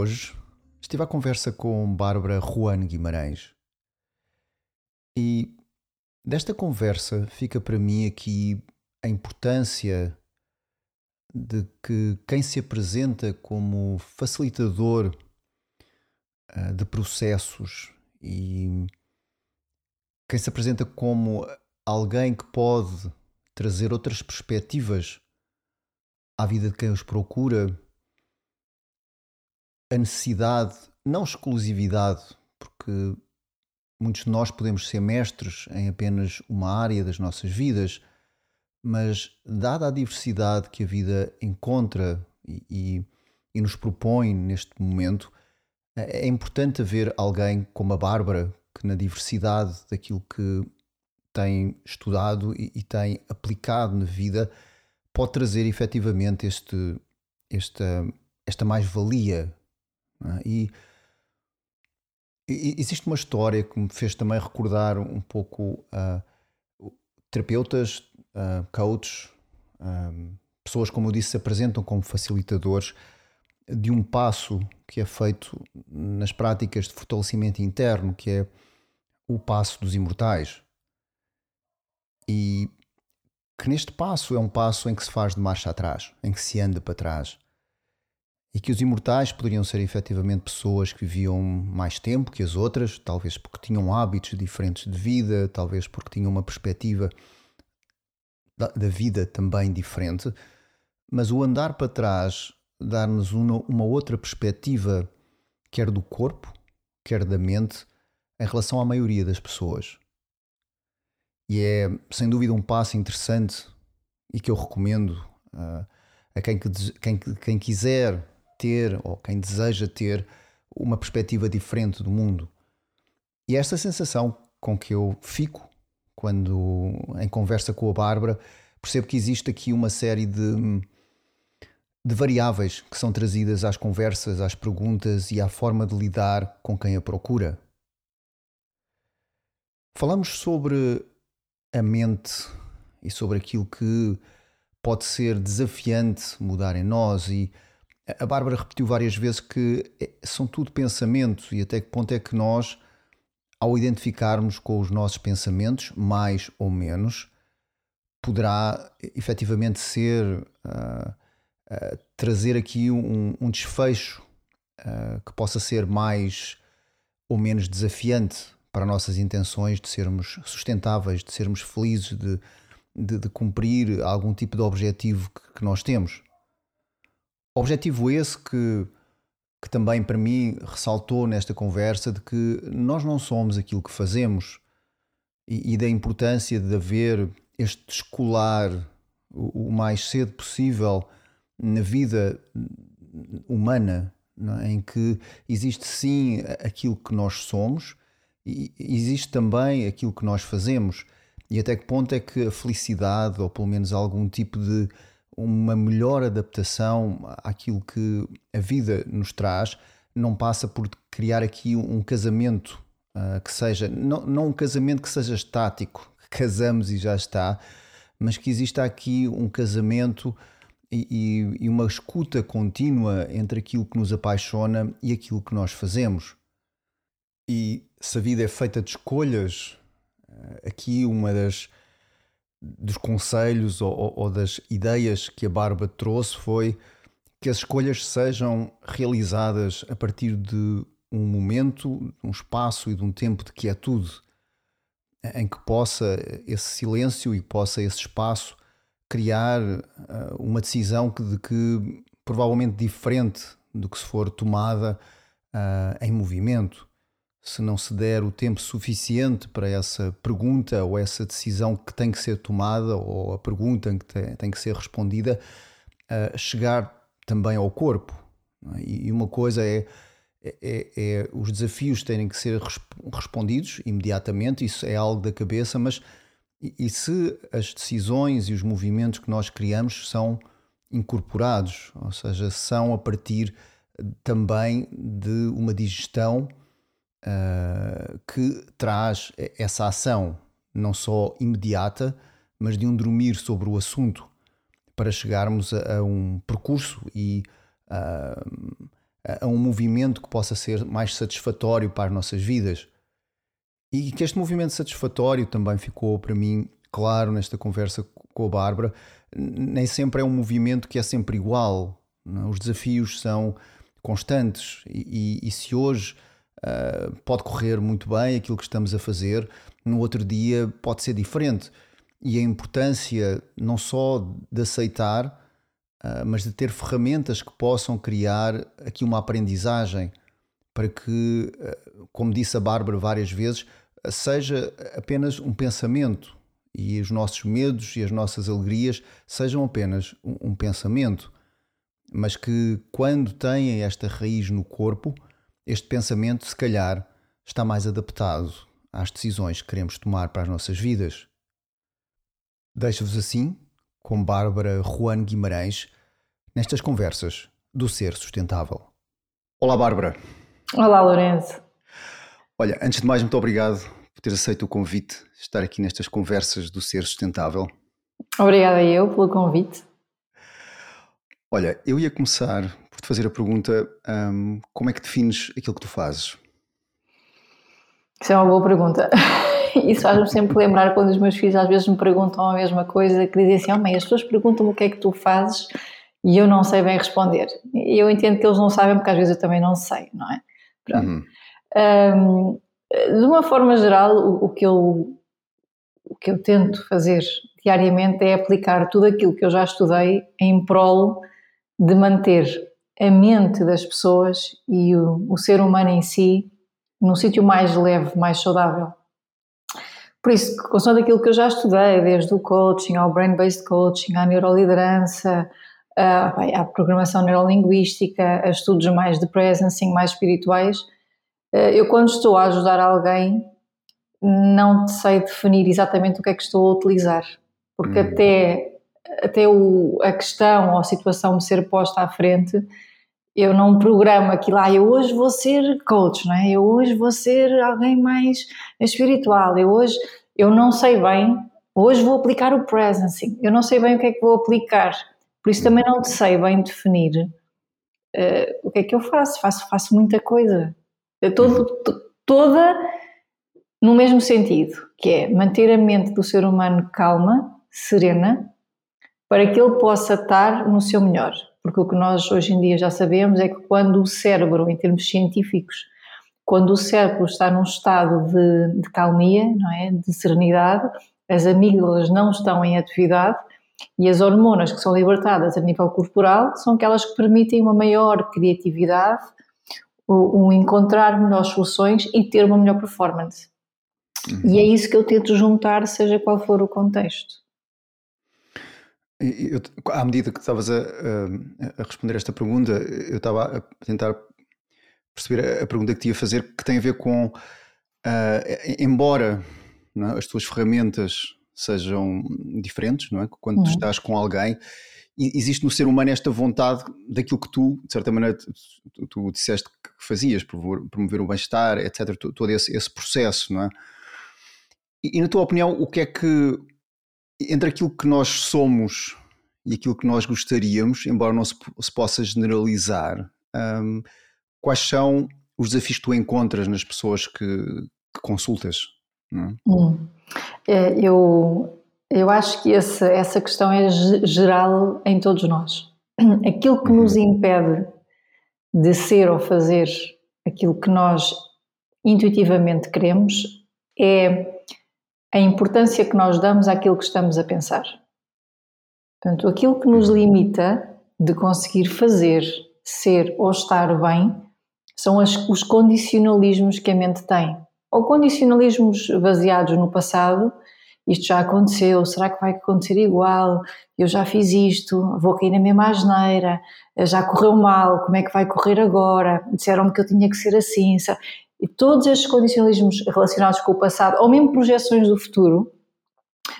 Hoje estive à conversa com Bárbara Juan Guimarães e desta conversa fica para mim aqui a importância de que quem se apresenta como facilitador uh, de processos e quem se apresenta como alguém que pode trazer outras perspectivas à vida de quem os procura a necessidade, não exclusividade, porque muitos de nós podemos ser mestres em apenas uma área das nossas vidas, mas dada a diversidade que a vida encontra e, e, e nos propõe neste momento, é, é importante haver alguém como a Bárbara, que na diversidade daquilo que tem estudado e, e tem aplicado na vida, pode trazer efetivamente este, esta, esta mais-valia é? E, e, existe uma história que me fez também recordar um pouco uh, terapeutas, uh, coaches, um, pessoas, como eu disse, se apresentam como facilitadores de um passo que é feito nas práticas de fortalecimento interno, que é o passo dos imortais. E que neste passo é um passo em que se faz de marcha atrás, em que se anda para trás e que os imortais poderiam ser efetivamente pessoas que viviam mais tempo que as outras, talvez porque tinham hábitos diferentes de vida, talvez porque tinham uma perspectiva da, da vida também diferente, mas o andar para trás dar-nos uma, uma outra perspectiva, quer do corpo, quer da mente, em relação à maioria das pessoas. E é, sem dúvida, um passo interessante e que eu recomendo uh, a quem, que, quem, quem quiser ter, ou quem deseja ter, uma perspectiva diferente do mundo. E esta sensação com que eu fico quando, em conversa com a Bárbara, percebo que existe aqui uma série de, de variáveis que são trazidas às conversas, às perguntas e à forma de lidar com quem a procura. Falamos sobre a mente e sobre aquilo que pode ser desafiante mudar em nós e a Bárbara repetiu várias vezes que é, são tudo pensamentos e até que ponto é que nós, ao identificarmos com os nossos pensamentos, mais ou menos, poderá efetivamente ser uh, uh, trazer aqui um, um desfecho uh, que possa ser mais ou menos desafiante para nossas intenções de sermos sustentáveis, de sermos felizes, de, de, de cumprir algum tipo de objetivo que, que nós temos. Objetivo esse que, que também para mim ressaltou nesta conversa de que nós não somos aquilo que fazemos e, e da importância de haver este descolar o, o mais cedo possível na vida humana, é? em que existe sim aquilo que nós somos e existe também aquilo que nós fazemos. E até que ponto é que a felicidade, ou pelo menos algum tipo de uma melhor adaptação àquilo que a vida nos traz, não passa por criar aqui um casamento uh, que seja, não, não um casamento que seja estático, que casamos e já está, mas que exista aqui um casamento e, e, uma escuta contínua entre aquilo que nos apaixona e aquilo que nós fazemos. E se a vida é feita de escolhas, ah, aqui uma das dos conselhos ou, ou, das ideias que a Barba trouxe foi que as escolhas sejam realizadas a partir de um momento, um espaço e de um tempo de quietude em que possa esse silêncio e possa esse espaço criar uh, uma decisão que, de que provavelmente diferente do que se for tomada uh, em movimento se não se der o tempo suficiente para essa pergunta ou essa decisão que tem que ser tomada ou a pergunta que tem, que ser respondida, chegar também ao corpo. É? E uma coisa é, é, é, é, os desafios terem que ser respondidos imediatamente, isso é algo da cabeça, mas e, e se as decisões e os movimentos que nós criamos são incorporados, ou seja, são a partir também de uma digestão uh, que traz essa ação, não só imediata, mas de um dormir sobre o assunto, para chegarmos a, a um percurso e uh, a um movimento que possa ser mais satisfatório para as nossas vidas. E que este movimento satisfatório também ficou para mim claro nesta conversa com a Bárbara. Nem sempre é um movimento que é sempre igual. Não? É? Os desafios são constantes e, e, e se hoje uh, pode correr muito bem aquilo que estamos a fazer, no outro dia pode ser diferente. E a importância não só de aceitar, uh, mas de ter ferramentas que possam criar aqui uma aprendizagem para que, uh, como disse a Bárbara várias vezes, seja apenas um pensamento e os nossos medos e as nossas alegrias sejam apenas um, um pensamento, mas que quando têm esta raiz no corpo, este pensamento, se calhar, está mais adaptado às decisões que queremos tomar para as nossas vidas. Deixo-vos assim, com Bárbara Juan Guimarães, nestas conversas do Ser Sustentável. Olá, Bárbara. Olá, Lourenço. Olha, antes de mais, muito obrigado por ter aceito o convite de estar aqui nestas conversas do Ser Sustentável. Obrigada eu pelo convite. Olha, eu ia começar por te fazer a pergunta: um, como é que defines aquilo que tu fazes? Isso é uma boa pergunta. Isso faz-me sempre lembrar quando os meus filhos às vezes me perguntam a mesma coisa, que dizem assim: Oh, mãe, as pessoas perguntam-me o que é que tu fazes e eu não sei bem responder. E eu entendo que eles não sabem, porque às vezes eu também não sei, não é? Pronto. Uhum. Um, de uma forma geral, o, o, que eu, o que eu tento fazer diariamente é aplicar tudo aquilo que eu já estudei em prol de manter a mente das pessoas e o, o ser humano em si num sítio mais leve, mais saudável. Por isso, consoante aquilo que eu já estudei, desde o coaching ao brain-based coaching, à neuroliderança, à, à programação neurolinguística, a estudos mais de presencing, mais espirituais, eh, eu quando estou a ajudar alguém não sei definir exatamente o que é que estou a utilizar, porque hum. até, até o, a questão ou a situação me ser posta à frente, eu não programo aquilo, ah, eu hoje vou ser coach, não é? eu hoje vou ser alguém mais espiritual, eu hoje, eu não sei bem, hoje vou aplicar o presencing, eu não sei bem o que é que vou aplicar, por isso também não sei bem definir uh, o que é que eu faço, faço, faço muita coisa, todo, toda no mesmo sentido, que é manter a mente do ser humano calma, serena, para que ele possa estar no seu melhor. Porque o que nós hoje em dia já sabemos é que quando o cérebro, em termos científicos, quando o cérebro está num estado de, de calmia, não é? de serenidade, as amígdalas não estão em atividade e as hormonas que são libertadas a nível corporal são aquelas que permitem uma maior criatividade, o encontrar melhores soluções e ter uma melhor performance. Uhum. E é isso que eu tento juntar, seja qual for o contexto. Eu, à medida que estavas a, a, responder esta pergunta, eu estava a tentar perceber a, pergunta que te ia fazer, que tem a ver com, uh, embora é, as tuas ferramentas sejam diferentes, não é? quando uhum. tu estás com alguém, existe no ser humano esta vontade daquilo que tu, de certa maneira, tu, tu disseste que fazias, promover o bem-estar, etc., todo esse, esse, processo, não é? E, e, na tua opinião, o que é que, entre aquilo que nós somos e aquilo que nós gostaríamos, embora não se, se possa generalizar, um, quais são os desafios que tu encontras nas pessoas que, que consultas? É? Hum. É, eu eu acho que esse, essa questão é geral em todos nós. Aquilo que nos uhum. impede de ser ou fazer aquilo que nós intuitivamente queremos é a importância que nós damos àquilo que estamos a pensar. Portanto, aquilo que nos limita de conseguir fazer, ser ou estar bem são as, os condicionalismos que a mente tem. Ou condicionalismos baseados no passado isto já aconteceu, será que vai acontecer igual? Eu já fiz isto, vou cair na mesma asneira, já correu mal, como é que vai correr agora? Disseram-me que eu tinha que ser assim. E todos estes condicionalismos relacionados com o passado, ou mesmo projeções do futuro,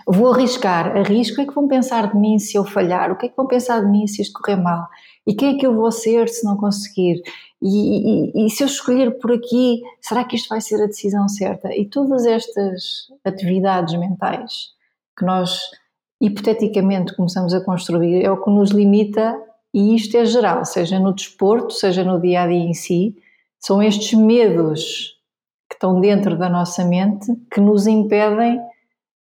vou arriscar, arrisco, o que é que vão pensar de mim se eu falhar? O que é que vão pensar de mim se isto correr mal? E quem é que eu vou ser se não conseguir? E, e, e, se eu escolher por aqui, será que isto vai ser a decisão certa? E todas estas atividades mentais que nós hipoteticamente começamos a construir é o que nos limita, e isto é geral, seja no desporto, seja no dia a dia em si, são estes medos que estão dentro da nossa mente que nos impedem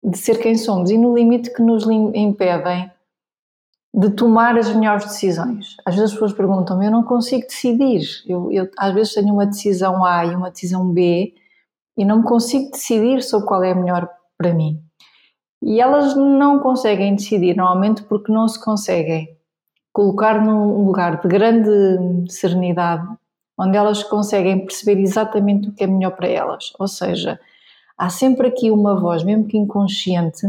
de ser quem somos e no limite que nos impedem de tomar as melhores decisões. Às vezes as pessoas perguntam-me, eu não consigo decidir. Eu, eu, às vezes tenho uma decisão A e uma decisão B e não me consigo decidir sobre qual é a melhor para mim. E elas não conseguem decidir, normalmente porque não se conseguem colocar num lugar de grande serenidade, onde elas conseguem perceber exatamente o que é melhor para elas. Ou seja, há sempre aqui uma voz, mesmo que inconsciente,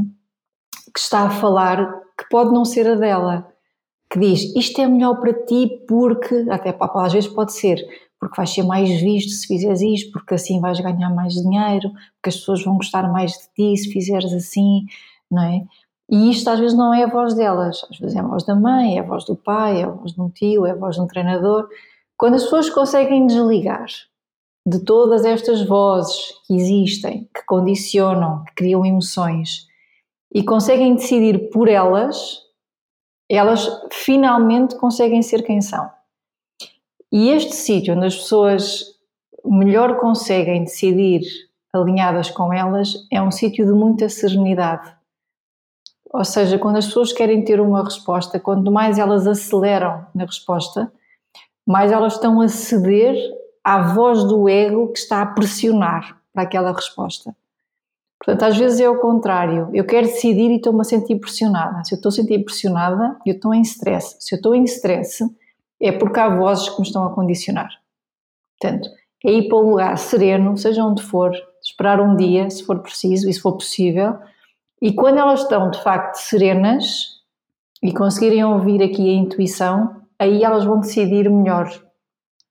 que está a falar que pode não ser a dela, que diz isto é melhor para ti porque, até às vezes pode ser, porque vais ser mais visto se fizeres isto, porque assim vais ganhar mais dinheiro, porque as pessoas vão gostar mais de ti se fizeres assim, não é? E isto às vezes não é a voz delas, às vezes é a voz da mãe, é a voz do pai, é a voz de um tio, é a voz de um treinador. Quando as pessoas conseguem desligar de todas estas vozes que existem, que condicionam, que criam emoções e conseguem decidir por elas, elas finalmente conseguem ser quem são. E este sítio onde as pessoas melhor conseguem decidir alinhadas com elas é um sítio de muita serenidade. Ou seja, quando as pessoas querem ter uma resposta, quanto mais elas aceleram na resposta, mais elas estão a ceder à voz do ego que está a pressionar para aquela resposta. Portanto, às vezes é o contrário. Eu quero decidir e estou-me a sentir pressionada. Se eu estou a sentir pressionada, eu estou em stress. Se eu estou em stress, é porque há vozes que me estão a condicionar. Portanto, é ir para um lugar sereno, seja onde for, esperar um dia, se for preciso e se for possível, e quando elas estão de facto serenas e conseguirem ouvir aqui a intuição, aí elas vão decidir melhor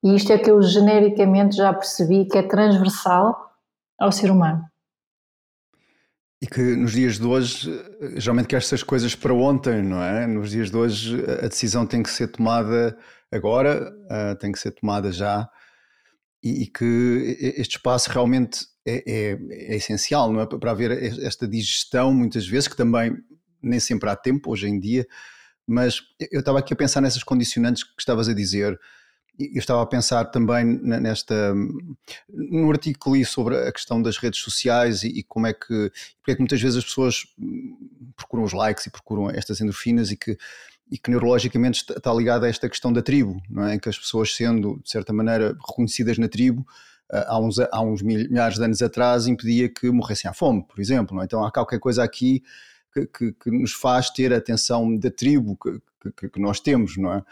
e isto é que eu genericamente já percebi que é transversal ao ser humano. E que nos dias de hoje, geralmente quer essas coisas para ontem, não é? Nos dias de hoje a decisão tem que ser tomada agora, uh, tem que ser tomada já, e, e que este espaço realmente é, é, é, essencial, não é? Para haver esta digestão, muitas vezes, que também nem sempre há tempo hoje em dia, mas eu estava aqui a pensar nessas condicionantes que estavas a dizer, eu estava a pensar também nesta no artigo que li sobre a questão das redes sociais e, e como é que porque é que muitas vezes as pessoas procuram os likes e procuram estas endorfinas e que e que neurologicamente está ligada a esta questão da tribo, não é? Que as pessoas sendo de certa maneira reconhecidas na tribo ah, há uns, há uns milhares de anos atrás impedia que morressem à fome, por exemplo. É? Então há qualquer coisa aqui que, que, que, nos faz ter a atenção da tribo que, que, nós temos, não é?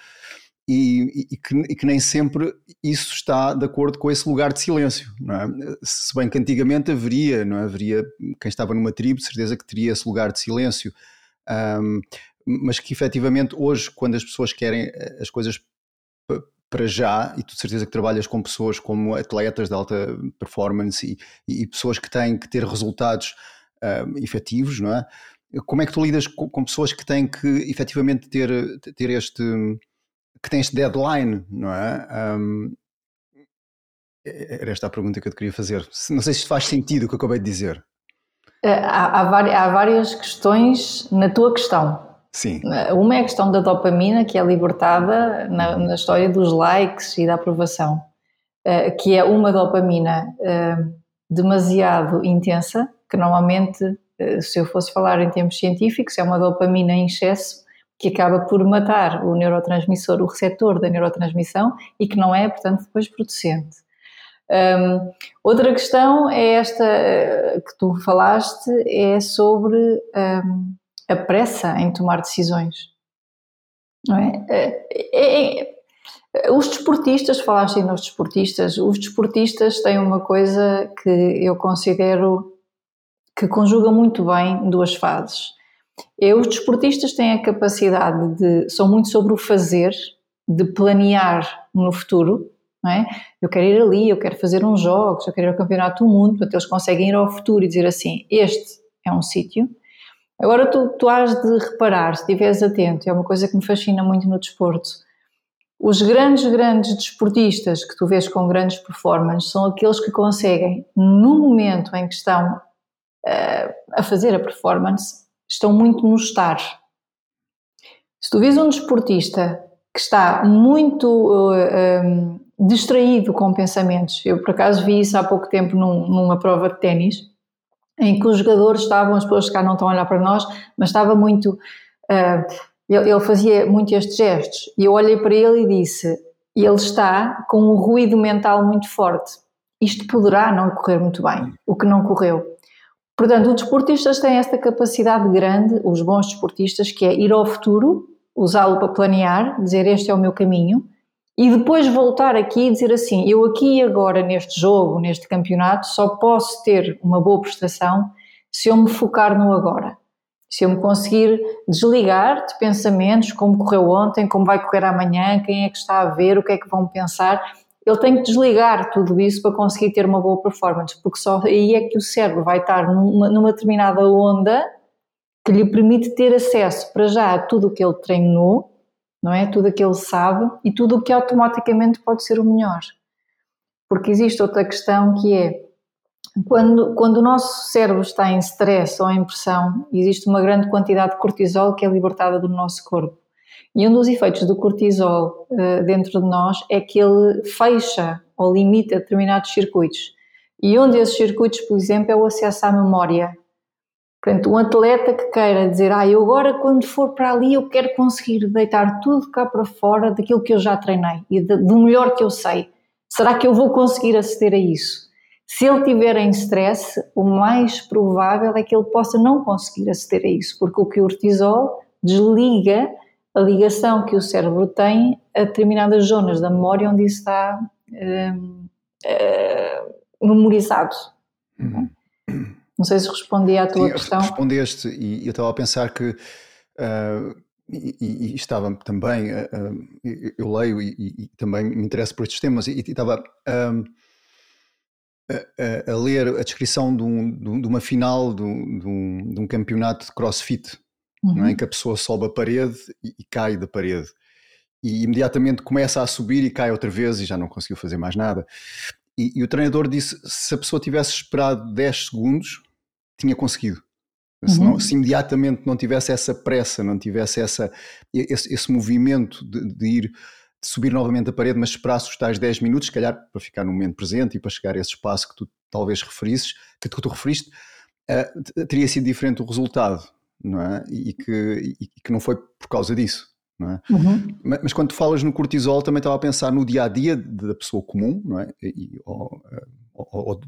e, e, que, e, que, nem sempre isso está de acordo com esse lugar de silêncio, não é? Se bem que antigamente haveria, não é? Haveria quem estava numa tribo, de certeza que teria esse lugar de silêncio, um, mas que efetivamente hoje, quando as pessoas querem eh, as coisas para já, e tu de certeza que trabalhas com pessoas como atletas de alta performance e, e pessoas que têm que ter resultados um, efetivos, não é? Como é que tu lidas com, com pessoas que têm que efetivamente ter, ter este que tem este deadline, não é? Um, era esta a pergunta que eu te queria fazer. Não sei se faz sentido o que eu acabei de dizer. Eh, há, há, várias questões na tua questão. Sim. Eh, uma é a questão da dopamina, que é libertada na, na história dos likes e da aprovação, eh, que é uma dopamina demasiado intensa, que normalmente, se eu fosse falar em termos científicos, é uma dopamina em excesso que acaba por matar o neurotransmissor, o receptor da neurotransmissão e que não é, portanto, depois producente. Um, outra questão é esta uh, que tu falaste, é sobre um, a pressa em tomar decisões. É? É, é, os desportistas, falaste nos desportistas, os desportistas têm uma coisa que eu considero que conjuga muito bem duas fases. E os desportistas têm a capacidade de, são muito sobre o fazer, de planear no futuro, é? Eu quero ir ali, eu quero fazer uns jogos, eu quero ir ao Campeonato do Mundo, portanto eles conseguem ir ao futuro e dizer assim, este é um sítio. Agora tu, tu has de reparar, se estiveres atento, é uma coisa que me fascina muito no desporto, os grandes, grandes desportistas que tu vês com grandes performances são aqueles que conseguem, no momento em que estão a fazer a performance, estão muito no estar. Se tu vês um desportista que está muito uh, eh, um, eh, distraído com pensamentos, eu por acaso vi isso há pouco tempo num, numa prova de ténis, em que os jogadores estavam, as pessoas cá não estão a olhar para nós, mas estava muito. Uh, ele, ele, fazia muito estes gestos e eu olhei para ele e disse: ele está com um ruído mental muito forte. Isto poderá não correr muito bem, o que não correu. Portanto, os desportistas têm esta capacidade grande, os bons desportistas, que é ir ao futuro, usá-lo para planear, dizer este é o meu caminho, e depois voltar aqui e dizer assim: eu aqui e agora neste jogo, neste campeonato, só posso ter uma boa prestação se eu me focar no agora. Se eu me conseguir desligar de pensamentos, como correu ontem, como vai correr amanhã, quem é que está a ver, o que é que vão pensar, ele tem que desligar tudo isso para conseguir ter uma boa performance, porque só aí é que o cérebro vai estar numa, numa determinada onda que lhe permite ter acesso para já a tudo o que ele treinou, não é? Tudo o que ele sabe e tudo o que automaticamente pode ser o melhor. Porque existe outra questão que é quando, quando o nosso cérebro está em stress ou em pressão, existe uma grande quantidade de cortisol que é libertada do nosso corpo. E um dos efeitos do cortisol uh, dentro de nós é que ele fecha ou limita determinados circuitos. E um desses circuitos, por exemplo, é o acesso à memória. Portanto, um atleta que queira dizer, ah, eu agora quando for para ali eu quero conseguir deitar tudo cá para fora daquilo que eu já treinei e de, do melhor que eu sei. Será que eu vou conseguir aceder a isso? Se ele tiver em stress, o mais provável é que ele possa não conseguir aceder a isso, porque o cortisol desliga a ligação que o cérebro tem a determinadas zonas da memória onde isso está uh, uh, memorizado. Uhum. Não sei se respondi à tua Sim, questão. Respondeste, e eu estava a pensar que. Uh, e, e, estava também, eu leio e, e, também me interesso por estes temas, e, estava a, a, ler a descrição de, um, de uma final de um, de um, campeonato de crossfit uhum. não é? em que a pessoa sobe a parede e, e, cai da parede. E imediatamente começa a subir e cai outra vez e já não conseguiu fazer mais nada. E, e o treinador disse: se a pessoa tivesse esperado 10 segundos, tinha conseguido. Se, não, uhum. se, imediatamente não tivesse essa pressa, não tivesse essa, esse, esse movimento de, de, ir de subir novamente a parede, mas esperasse os tais 10 minutos, se calhar para ficar no momento presente e para chegar a esse espaço que tu talvez referisses, que tu, que tu referiste, uh, teria sido diferente o resultado não é? E que, e que não foi por causa disso. É? Uhum. Mas, mas, quando tu falas no cortisol, também estava a pensar no dia a dia da pessoa comum, não é? E, ou, ou, ou,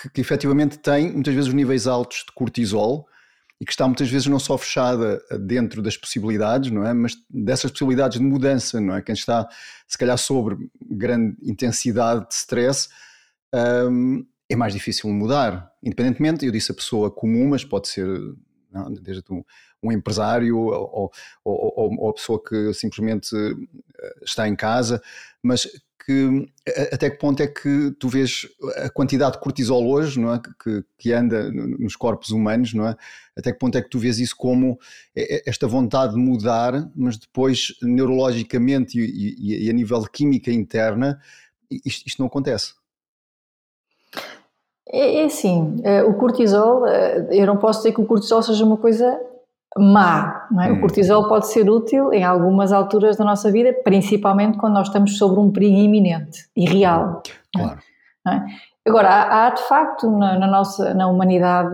que, que efetivamente tem muitas vezes os níveis altos de cortisol e que está muitas vezes não só fechada dentro das possibilidades, não é? Mas dessas possibilidades de mudança, não é? Quem está, se calhar, sobre grande intensidade de stress, um, é mais difícil mudar. Independentemente, eu disse a pessoa comum, mas pode ser não? desde um, um empresário ou, ou, ou, ou, a pessoa que simplesmente eh, está em casa, mas que até que ponto é que tu vês a quantidade de cortisol hoje, não é? que, que anda nos corpos humanos, não é? Até que ponto é que tu vês isso como esta vontade de mudar, mas depois neurologicamente e, e, e a nível de química interna, isto, isto não acontece? É, é assim, eh, o cortisol, eh, eu não posso dizer que o cortisol seja uma coisa má, é? Hum. O cortisol pode ser útil em algumas alturas da nossa vida, principalmente quando nós estamos sobre um perigo iminente e real. Claro. É? Agora, há, há, de facto na, na, nossa na humanidade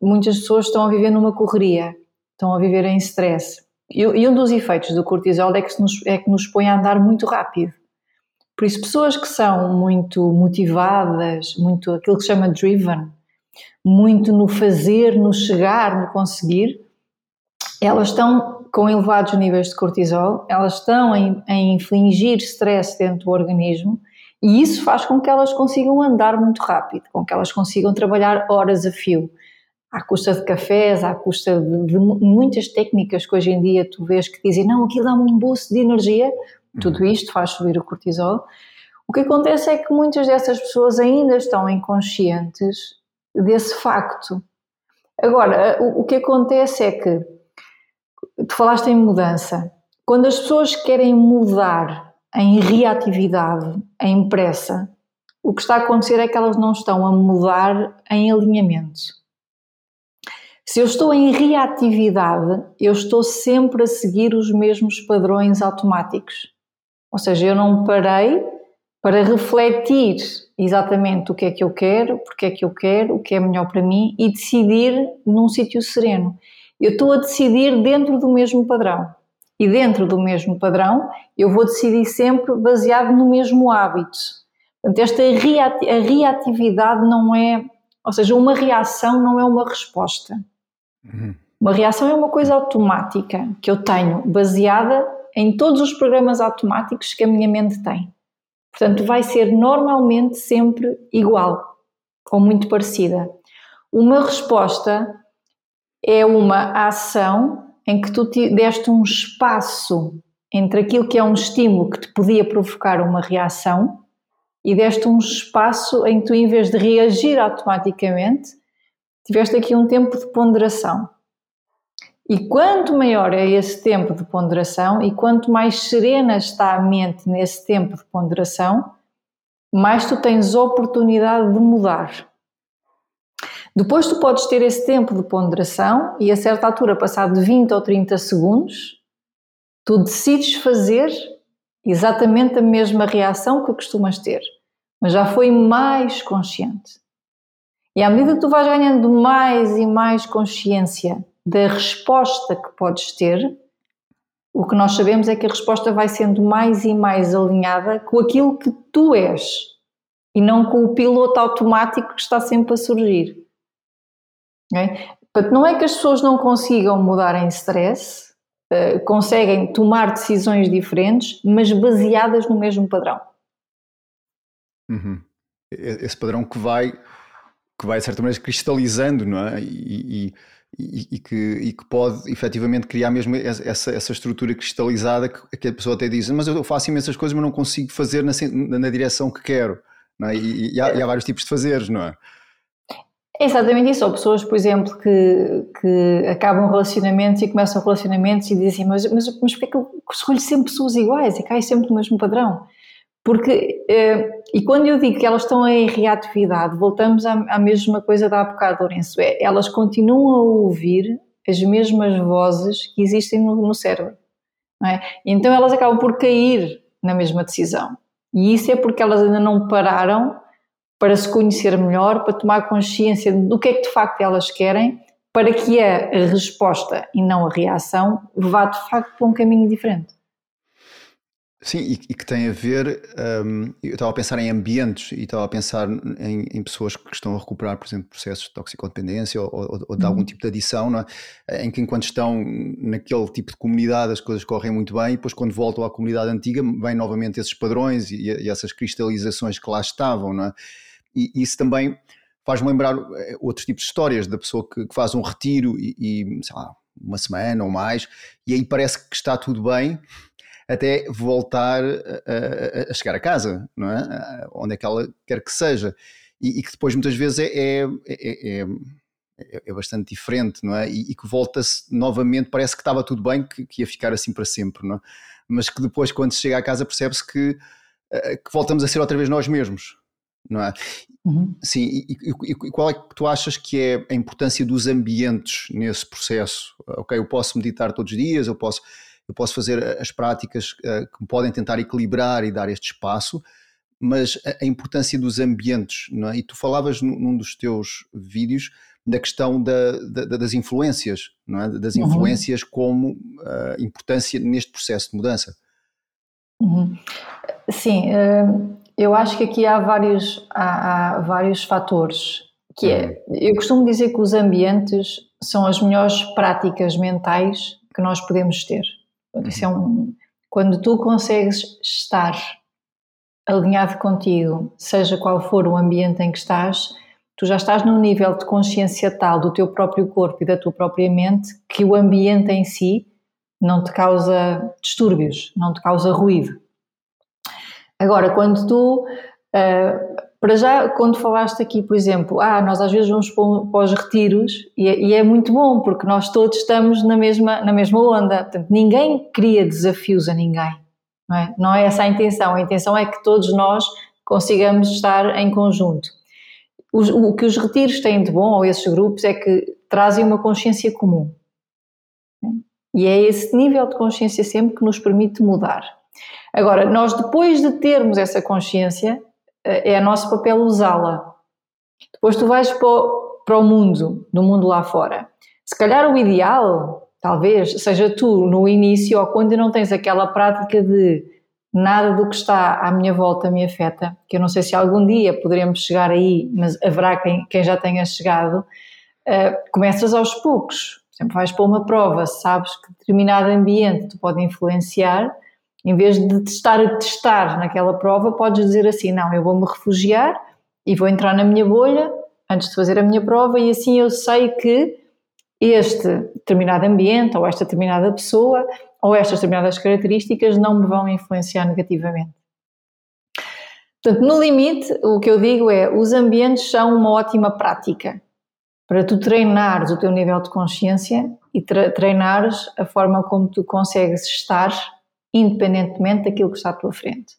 muitas pessoas estão a viver numa correria, estão a viver em stress. E, e um dos efeitos do cortisol é que, nos, é que nos põe a andar muito rápido. Por isso, pessoas que são muito motivadas, muito aquilo que se chama driven, muito no fazer, no chegar, no conseguir, elas estão com elevados níveis de cortisol, elas estão em infligir stress dentro do organismo e isso faz com que elas consigam andar muito rápido, com que elas consigam trabalhar horas a fio. à custa de cafés, à custa de, muitas técnicas que hoje em dia tu vês que dizem não, aquilo dá-me um boost de energia, tudo uhum. isto faz subir o cortisol. O que acontece é que muitas dessas pessoas ainda estão inconscientes desse facto. Agora, o, o que acontece é que tu falaste em mudança. Quando as pessoas querem mudar em reatividade, em pressa, o que está a acontecer é que elas não estão a mudar em alinhamento. Se eu estou em reatividade, eu estou sempre a seguir os mesmos padrões automáticos. Ou seja, eu não parei para refletir exatamente o que é que eu quero, porque é que eu quero, o que é melhor para mim e decidir num sítio sereno. Eu estou a decidir dentro do mesmo padrão. E dentro do mesmo padrão, eu vou decidir sempre baseado no mesmo hábito. Portanto, esta reatividade não é, ou seja, uma reação não é uma resposta. Uhum. Uma reação é uma coisa automática que eu tenho, baseada em todos os programas automáticos que a minha mente tem. Portanto, vai ser normalmente sempre igual ou muito parecida. Uma resposta é uma ação em que tu deste um espaço entre aquilo que é um estímulo que te podia provocar uma reação e deste um espaço em que tu, em vez de reagir automaticamente, tiveste aqui um tempo de ponderação. E quanto maior é esse tempo de ponderação e quanto mais serena está a mente nesse tempo de ponderação, mais tu tens oportunidade de mudar. Depois tu podes ter esse tempo de ponderação e a certa altura, passado 20 ou 30 segundos, tu decides fazer exatamente a mesma reação que costumas ter, mas já foi mais consciente. E à medida que tu vais ganhando mais e mais consciência da resposta que podes ter, o que nós sabemos é que a resposta vai sendo mais e mais alinhada com aquilo que tu és e não com o piloto automático que está sempre a surgir. Okay? Portanto, não é que as pessoas não consigam mudar em stress, uh, conseguem tomar decisões diferentes, mas baseadas no mesmo padrão. Uhum. Esse padrão que vai que vai de certa maneira cristalizando, não é? E, e, e, que, e que pode efetivamente criar mesmo essa, essa estrutura cristalizada que, que a pessoa até diz, mas eu faço imensas coisas, mas não consigo fazer na, na direção que quero, é? E, e há, e há vários tipos de fazeres, não é? É exatamente isso. Ou pessoas, por exemplo, que, que acabam relacionamentos e começam relacionamentos e dizem mas, mas, mas porquê é que eu escolho sempre pessoas iguais e caio sempre no mesmo padrão? Porque, eh, e quando eu digo que elas estão em reatividade, voltamos à, à mesma coisa da há bocado, Lourenço, é elas continuam a ouvir as mesmas vozes que existem no, no cérebro. É? Então elas acabam por cair na mesma decisão. E isso é porque elas ainda não pararam para se conhecer melhor, para tomar consciência do que é que de facto elas querem, para que a resposta e não a reação vá de facto para um caminho diferente. Sim, e, e, que tem a ver. Um, eu estava a pensar em ambientes e estava a pensar em, em, pessoas que estão a recuperar, por exemplo, processos de toxicodependência ou, ou, ou de uhum. algum tipo de adição, é? em que enquanto estão naquele tipo de comunidade as coisas correm muito bem e depois quando voltam à comunidade antiga vêm novamente esses padrões e, e essas cristalizações que lá estavam, é? E isso também faz-me lembrar eh, outros tipos de histórias da pessoa que, que faz um retiro e, e, sei lá, uma semana ou mais e aí parece que está tudo bem até voltar a, a, chegar a casa, não é? Onde é que ela quer que seja. E, e que depois muitas vezes é, é, é, é, é bastante diferente, não é? E, e que volta-se novamente, parece que estava tudo bem, que, que, ia ficar assim para sempre, não é? Mas que depois, quando se chega à casa, percebe-se que, que voltamos a ser outra vez nós mesmos, não é? Uhum. Sim, e, e, e, qual é que tu achas que é a importância dos ambientes nesse processo? Ok, eu posso meditar todos os dias, eu posso eu posso fazer as práticas uh, que podem tentar equilibrar e dar este espaço, mas a, importância dos ambientes, não é? E tu falavas num, dos teus vídeos da questão da, da, das influências, não é? Das uhum. influências uhum. como uh, importância neste processo de mudança. Uhum. Sim, eu acho que aqui há vários, há, há vários fatores. Que é, uhum. eu costumo dizer que os ambientes são as melhores práticas mentais que nós podemos ter. Isso é um, quando tu consegues estar alinhado contigo, seja qual for o ambiente em que estás, tu já estás num nível de consciência tal do teu próprio corpo e da tua própria mente que o ambiente em si não te causa distúrbios, não te causa ruído. Agora, quando tu, uh, para já, quando falaste aqui, por exemplo, ah, nós às vezes vamos para os retiros e é, e é muito bom porque nós todos estamos na mesma, na mesma onda. Portanto, ninguém cria desafios a ninguém. Não é? não é essa a intenção. A intenção é que todos nós consigamos estar em conjunto. O que os retiros têm de bom, ou esses grupos, é que trazem uma consciência comum. E é esse nível de consciência sempre que nos permite mudar. Agora, nós depois de termos essa consciência, é nosso papel usá-la. Depois tu vais para o, mundo, no mundo lá fora. Se calhar o ideal, talvez, seja tu no início ou quando não tens aquela prática de nada do que está à minha volta me afeta, que eu não sei se algum dia poderemos chegar aí, mas haverá quem, quem já tenha chegado, uh, começas aos poucos exemplo, vais para uma prova, sabes que determinado ambiente te pode influenciar, em vez de estar a testar naquela prova, podes dizer assim: não, eu vou-me refugiar e vou entrar na minha bolha antes de fazer a minha prova, e assim eu sei que este determinado ambiente, ou esta determinada pessoa, ou estas determinadas características não me vão influenciar negativamente. Portanto, no limite, o que eu digo é: os ambientes são uma ótima prática para tu treinares o teu nível de consciência e treinares a forma como tu consegues estar independentemente daquilo que está à tua frente.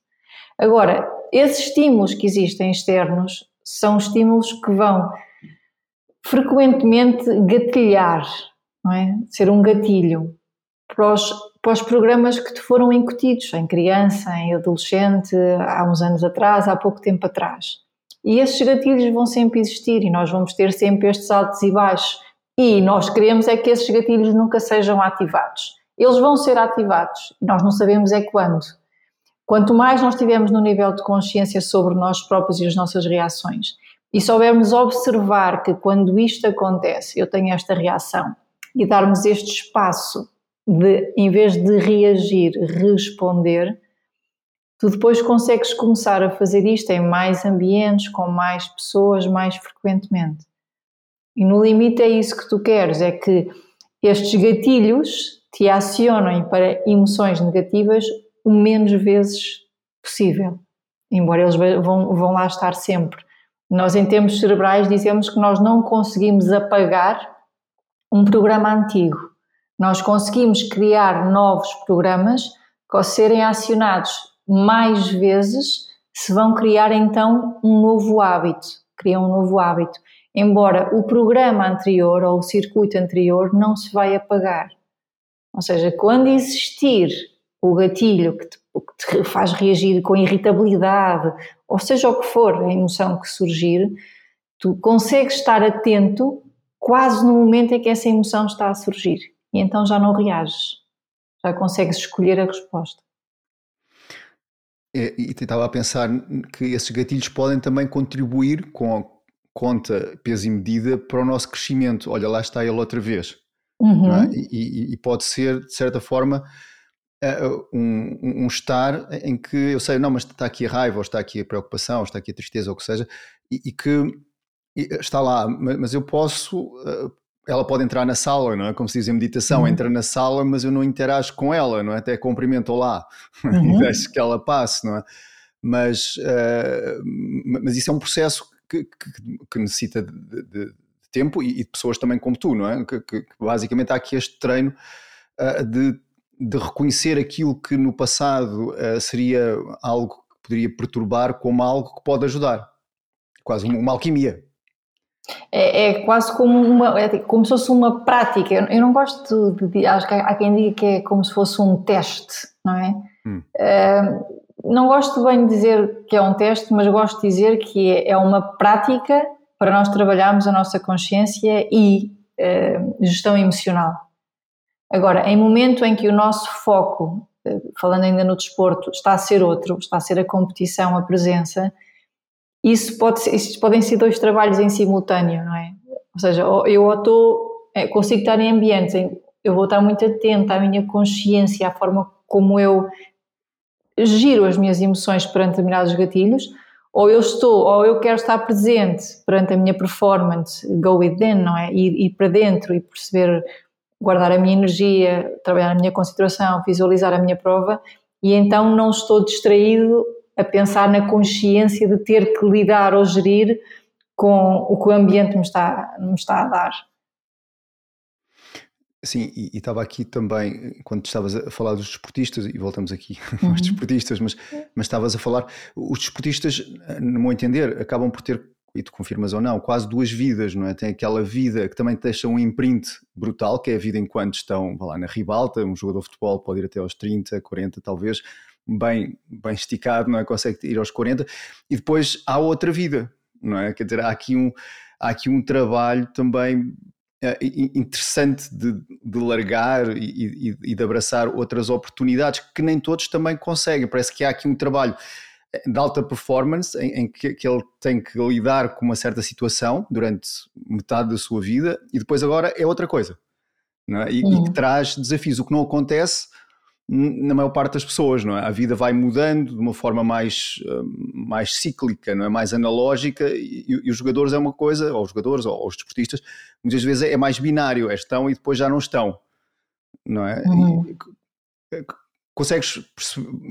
Agora, esses estímulos que existem externos são estímulos que vão frequentemente gatilhar, é? Ser um gatilho para os, para os programas que te foram incutidos em criança, em adolescente, há uns anos atrás, há pouco tempo atrás. E esses gatilhos vão sempre existir e nós vamos ter sempre estes altos e baixos. E nós queremos é que esses gatilhos nunca sejam ativados. Eles vão ser ativados e nós não sabemos é quando. Quanto mais nós tivermos no nível de consciência sobre nós próprios e as nossas reações, e soubermos observar que quando isto acontece, eu tenho esta reação, e darmos este espaço de, em vez de reagir, responder, tu depois consegues começar a fazer isto em mais ambientes, com mais pessoas, mais frequentemente. E no limite é isso que tu queres, é que estes gatilhos te acionem para emoções negativas o menos vezes possível, embora eles vão, vão lá estar sempre. Nós, em termos cerebrais, dizemos que nós não conseguimos apagar um programa antigo. Nós conseguimos criar novos programas que, ao serem acionados mais vezes se vão criar então um novo hábito, criam um novo hábito. Embora o programa anterior ou o circuito anterior não se vai apagar. Ou seja, quando existir o gatilho que te, que te faz reagir com irritabilidade, ou seja o que for a emoção que surgir, tu consegues estar atento quase no momento em que essa emoção está a surgir. E então já não reages. Já consegues escolher a resposta. É, e estava a pensar que esses gatilhos podem também contribuir com conta, peso e medida para o nosso crescimento. Olha, lá está ele outra vez. Uhum. É? E, e, pode ser, de certa forma, eh, um, um, estar em que eu sei, não, mas está aqui a raiva, ou está aqui a preocupação, ou está aqui a tristeza, ou o que seja, e, e que está lá, mas eu posso eh, ela pode entrar na sala, não é? Como se diz em meditação, uhum. entra na sala, mas eu não interajo com ela, não é? Até cumprimento lá uhum. e deixo que ela passe, não é? Mas, uh, mas isso é um processo que, que, que necessita de, de tempo e, de pessoas também como tu, não é? Que, que basicamente há aqui este treino uh, de, de reconhecer aquilo que no passado uh, seria algo que poderia perturbar como algo que pode ajudar. Quase uma alquimia. É, é, quase como uma, é como se fosse uma prática. Eu não gosto de, acho que há quem diga que é como se fosse um teste, não é? Hum. Uh, não gosto bem de dizer que é um teste, mas gosto de dizer que é, é uma prática para nós trabalharmos a nossa consciência e uh, gestão emocional. Agora, em momento em que o nosso foco, uh, falando ainda no desporto, está a ser outro, está a ser a competição, a presença, isso pode ser, isso podem ser dois trabalhos em simultâneo, não é? Ou seja, eu estou, é, consigo estar em ambientes em eu vou estar muito atenta à minha consciência, à forma como eu giro as minhas emoções perante determinados gatilhos, ou eu estou, ou eu quero estar presente perante a minha performance, go within, não é? Ir, ir para dentro e perceber, guardar a minha energia, trabalhar a minha concentração, visualizar a minha prova, e então não estou distraído a pensar na consciência de ter que lidar ou gerir com o que o ambiente me está, me está a dar. Sim, e, estava aqui também, quando estavas a falar dos desportistas, e voltamos aqui uhum. aos desportistas, mas, mas estavas a falar, os desportistas, no meu entender, acabam por ter, e tu confirmas ou não, quase duas vidas, não é? Tem aquela vida que também deixa um imprint brutal, que é a vida enquanto estão lá na ribalta, um jogador de futebol pode ir até aos 30, 40 talvez, bem, bem esticado, não é? Consegue ir aos 40, e depois há outra vida, não é? Quer dizer, há aqui um, há aqui um trabalho também interessante de, de largar e, e, e, de abraçar outras oportunidades que nem todos também conseguem. Parece que há aqui um trabalho eh, de alta performance em, em que, que, ele tem que lidar com uma certa situação durante metade da sua vida e depois agora é outra coisa. É? E, e, que traz desafios. O que não acontece na maior parte das pessoas, não é? A vida vai mudando de uma forma mais, eh, mais cíclica, não é? Mais analógica e, e os jogadores é uma coisa, ou os jogadores ou, ou os desportistas, muitas vezes é mais binário, é estão e depois já não estão, não é? Uhum. E, consegues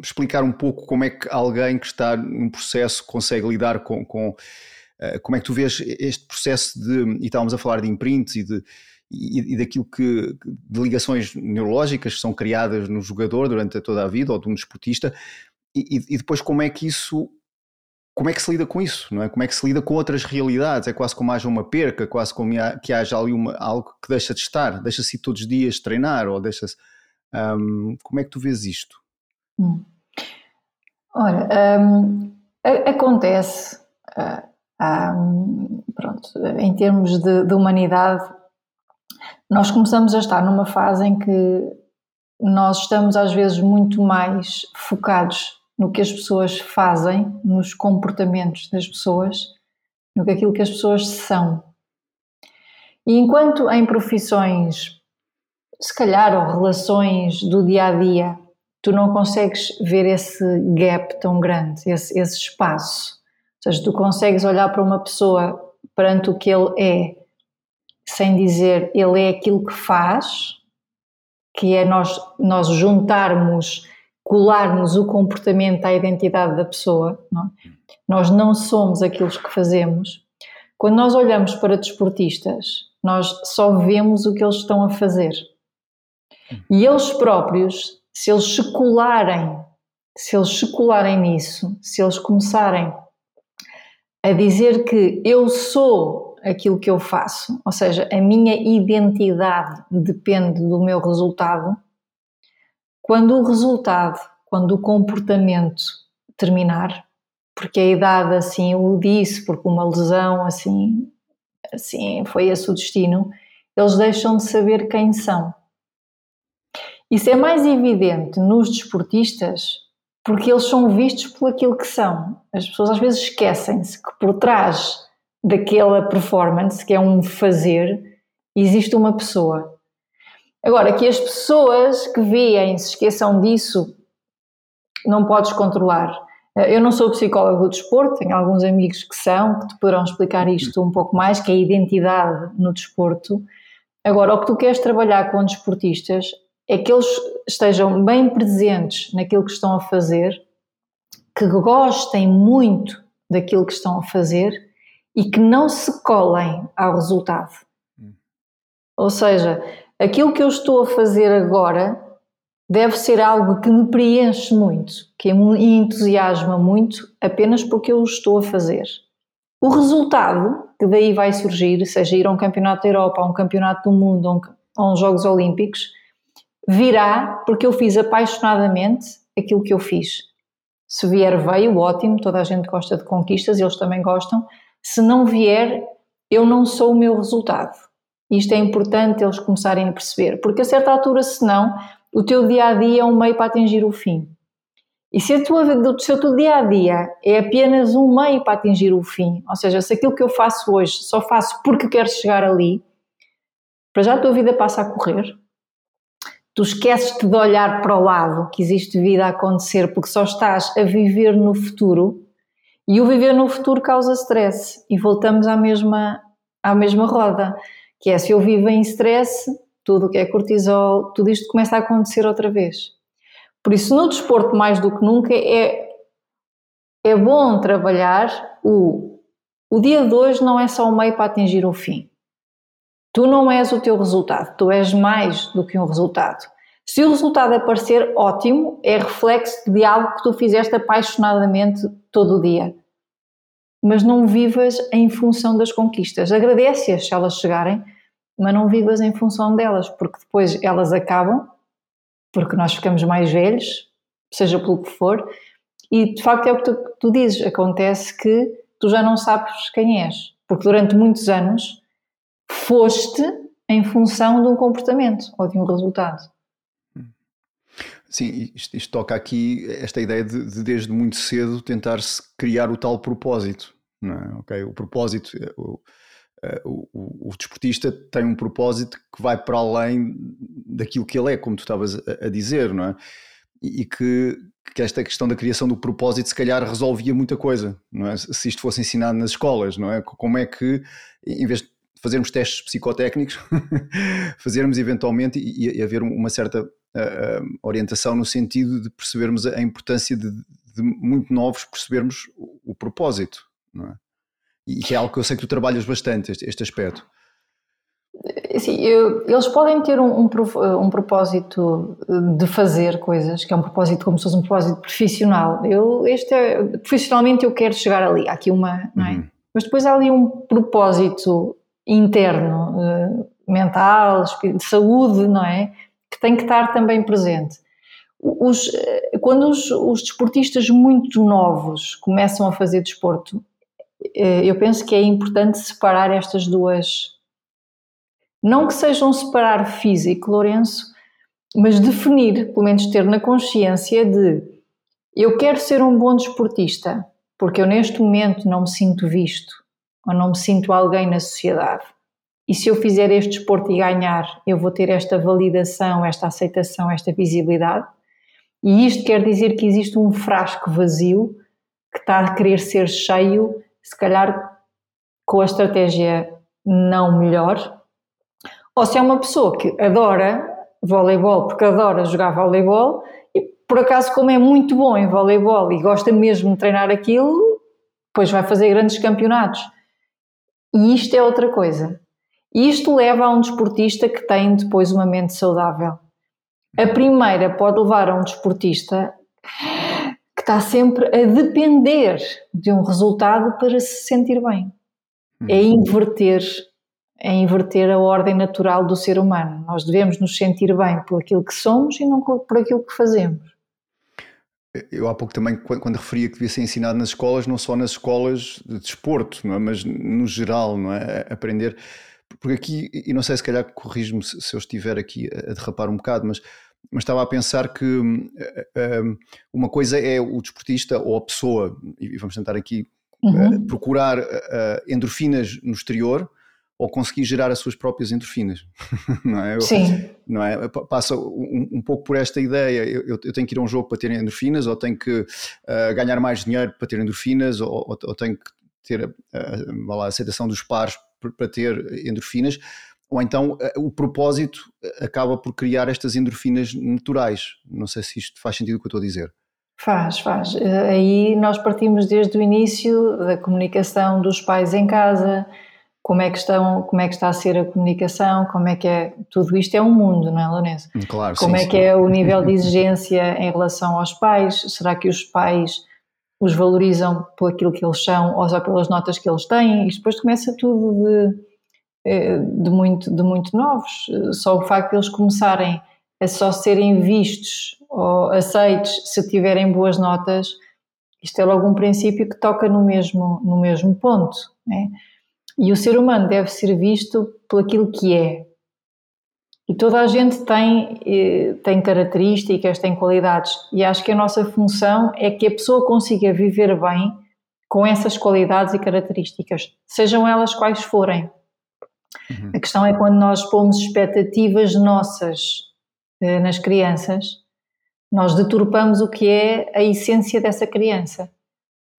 explicar um pouco como é que alguém que está num processo consegue lidar com, com uh, como é que tu vês este processo de, e estávamos a falar de imprints e de e, e daquilo que de ligações neurológicas que são criadas no jogador durante toda a vida ou de um desportista e, e, depois como é que isso como é que se lida com isso, não é? Como é que se lida com outras realidades? É quase como haja uma perca, quase como que haja ali uma, algo que deixa de estar, deixa-se todos os dias treinar ou deixa-se. Um, como é que tu vês isto? Hum. Olha, um, acontece, uh, um, pronto, em termos de, de humanidade, nós começamos a estar numa fase em que nós estamos às vezes muito mais focados no que as pessoas fazem, nos comportamentos das pessoas, no que aquilo que as pessoas são. E enquanto em profissões, se calhar, ou relações do dia a dia, tu não consegues ver esse gap tão grande, esse, esse espaço. Ou seja, tu consegues olhar para uma pessoa perante o que ele é sem dizer ele é aquilo que faz, que é nós, nós juntarmos, colarmos o comportamento à identidade da pessoa. Não? É? Nós não somos aquilo que fazemos. Quando nós olhamos para desportistas, nós só vemos o que eles estão a fazer. E eles próprios, se eles se colarem, se eles se colarem nisso, se eles começarem a dizer que eu sou aquilo que eu faço, ou seja, a minha identidade depende do meu resultado. Quando o resultado, quando o comportamento terminar, porque a idade assim o disse, porque uma lesão assim, assim foi esse o destino, eles deixam de saber quem são. Isso é mais evidente nos desportistas porque eles são vistos por aquilo que são. As pessoas às vezes esquecem-se que por trás daquela performance, que é um fazer, existe uma pessoa. Agora, que as pessoas que veem se esqueçam disso, não podes controlar. Eh, eu não sou psicólogo do desporto, tenho alguns amigos que são, que te poderão explicar isto um pouco mais, que é a identidade no desporto. Agora, o que tu queres trabalhar com desportistas é que eles estejam bem presentes naquilo que estão a fazer, que gostem muito daquilo que estão a fazer e que não se colem ao resultado. Hum. Ou seja, aquilo que eu estou a fazer agora deve ser algo que me preenche muito, que me entusiasma muito, apenas porque eu o estou a fazer. O resultado que daí vai surgir, seja ir a um campeonato da Europa, a um campeonato do mundo, a, um, a uns Jogos Olímpicos, virá porque eu fiz apaixonadamente aquilo que eu fiz. Se vier, veio, ótimo, toda a gente gosta de conquistas, eles também gostam, se não vier, eu não sou o meu resultado. Isto é importante eles começarem a perceber, porque a certa altura, senão, o teu dia a dia é um meio para atingir o fim. E se, a tua, se o teu dia a dia é apenas um meio para atingir o fim, ou seja, se aquilo que eu faço hoje só faço porque quero chegar ali, para já a tua vida passa a correr, tu esqueces-te de olhar para o lado que existe vida a acontecer porque só estás a viver no futuro E o viver no futuro causa stress e voltamos à mesma, à mesma roda, que é se eu vivo em stress, tudo o que é cortisol, tudo isto começa a acontecer outra vez. Por isso, no desporto, mais do que nunca, é, é bom trabalhar o, o dia de hoje não é só o meio para atingir o fim. Tu não és o teu resultado, tu és mais do que um resultado. Se o resultado aparecer ótimo, é reflexo de algo que tu fizeste apaixonadamente todo o dia. Mas não vivas em função das conquistas. Agradece-as se elas chegarem, mas não vivas em função delas, porque depois elas acabam, porque nós ficamos mais velhos, seja pelo que for, e de facto é o que tu, tu dizes, acontece que tu já não sabes quem és, porque durante muitos anos foste em função de um comportamento ou de um resultado. Sim, isto, isto, toca aqui esta ideia de, de desde muito cedo tentar-se criar o tal propósito. Não é? okay? O propósito, eh, o, eh, o, o, o, desportista tem um propósito que vai para além daquilo que ele é, como tu estavas a, a dizer, não é? E, que, que, esta questão da criação do propósito se calhar resolvia muita coisa, não é? Se isto fosse ensinado nas escolas, não é? Como é que, em vez de fazermos testes psicotécnicos, fazermos eventualmente e, e haver uma certa uh, orientação no sentido de percebermos a importância de, de muito novos percebermos o, o, propósito, não é? E que é algo que eu sei que tu trabalhas bastante, este, este aspecto. Sim, eu, eles podem ter um, um, um, propósito de fazer coisas, que é um propósito como se fosse um propósito profissional. Eu, este é, profissionalmente eu quero chegar ali, há aqui uma, não é? Uhum. Mas depois há ali um propósito interno, uh, mental, de saúde, não é? Que tem que estar também presente. Os, eh, quando os, os desportistas muito novos começam a fazer desporto, eh, eu penso que é importante separar estas duas. Não que seja um separar físico, Lourenço, mas definir, pelo menos ter na consciência de eu quero ser um bom desportista, porque eu neste momento não me sinto visto, ou não me sinto alguém na sociedade. E se eu fizer este desporto e ganhar, eu vou ter esta validação, esta aceitação, esta visibilidade. E isto quer dizer que existe um frasco vazio que está a querer ser cheio, se calhar com a estratégia não melhor. Ou se é uma pessoa que adora voleibol porque adora jogar voleibol e por acaso como é muito bom em voleibol e gosta mesmo de treinar aquilo, depois vai fazer grandes campeonatos. E isto é outra coisa. Isto leva a um desportista que tem depois uma mente saudável. A primeira pode levar a um desportista que está sempre a depender de um resultado para se sentir bem. É uhum. inverter, é inverter a ordem natural do ser humano. Nós devemos nos sentir bem por aquilo que somos e não por aquilo que fazemos. Eu há pouco também, quando referia que devia ser ensinado nas escolas, não só nas escolas de desporto, não é? mas no geral, não é? Aprender. Porque aqui, e não sei se calhar corrijo-me se eu estiver aqui a derrapar um bocado, mas, mas estava a pensar que um, hum, uma coisa é o desportista ou a pessoa, e vamos tentar aqui uhum. procurar uh, endorfinas no exterior, ou conseguir gerar as suas próprias endorfinas, não é? Sim. Não é? Passa um, um, pouco por esta ideia, eu, eu, tenho que ir a um jogo para ter endorfinas, ou tenho que uh, ganhar mais dinheiro para ter endorfinas, ou, ou, ou tenho que ter uh, a aceitação dos pares para ter endorfinas, ou então uh, o propósito acaba por criar estas endorfinas naturais. Não sei se isto faz sentido o que eu estou a dizer. Faz, faz. Aí nós partimos desde o início da comunicação dos pais em casa, como é que estão, como é que está a ser a comunicação, como é que é, tudo isto é um mundo, não é, Lourenço? Claro, Como sim, é que é o nível de exigência em relação aos pais? Será que os pais os valorizam por aquilo que eles são ou só pelas notas que eles têm? Isto depois começa tudo de, eh, de, muito, de muito novos. Só o facto de eles começarem a só serem vistos ou aceitos se tiverem boas notas, isto é logo um princípio que toca no mesmo, no mesmo ponto, não é? E o ser humano deve ser visto por aquilo que é. E toda a gente tem, eh, tem características, tem qualidades. E acho que a nossa função é que a pessoa consiga viver bem com essas qualidades e características, sejam elas quais forem. Uhum. A questão é quando nós pomos expectativas nossas eh, nas crianças, nós deturpamos o que é a essência dessa criança.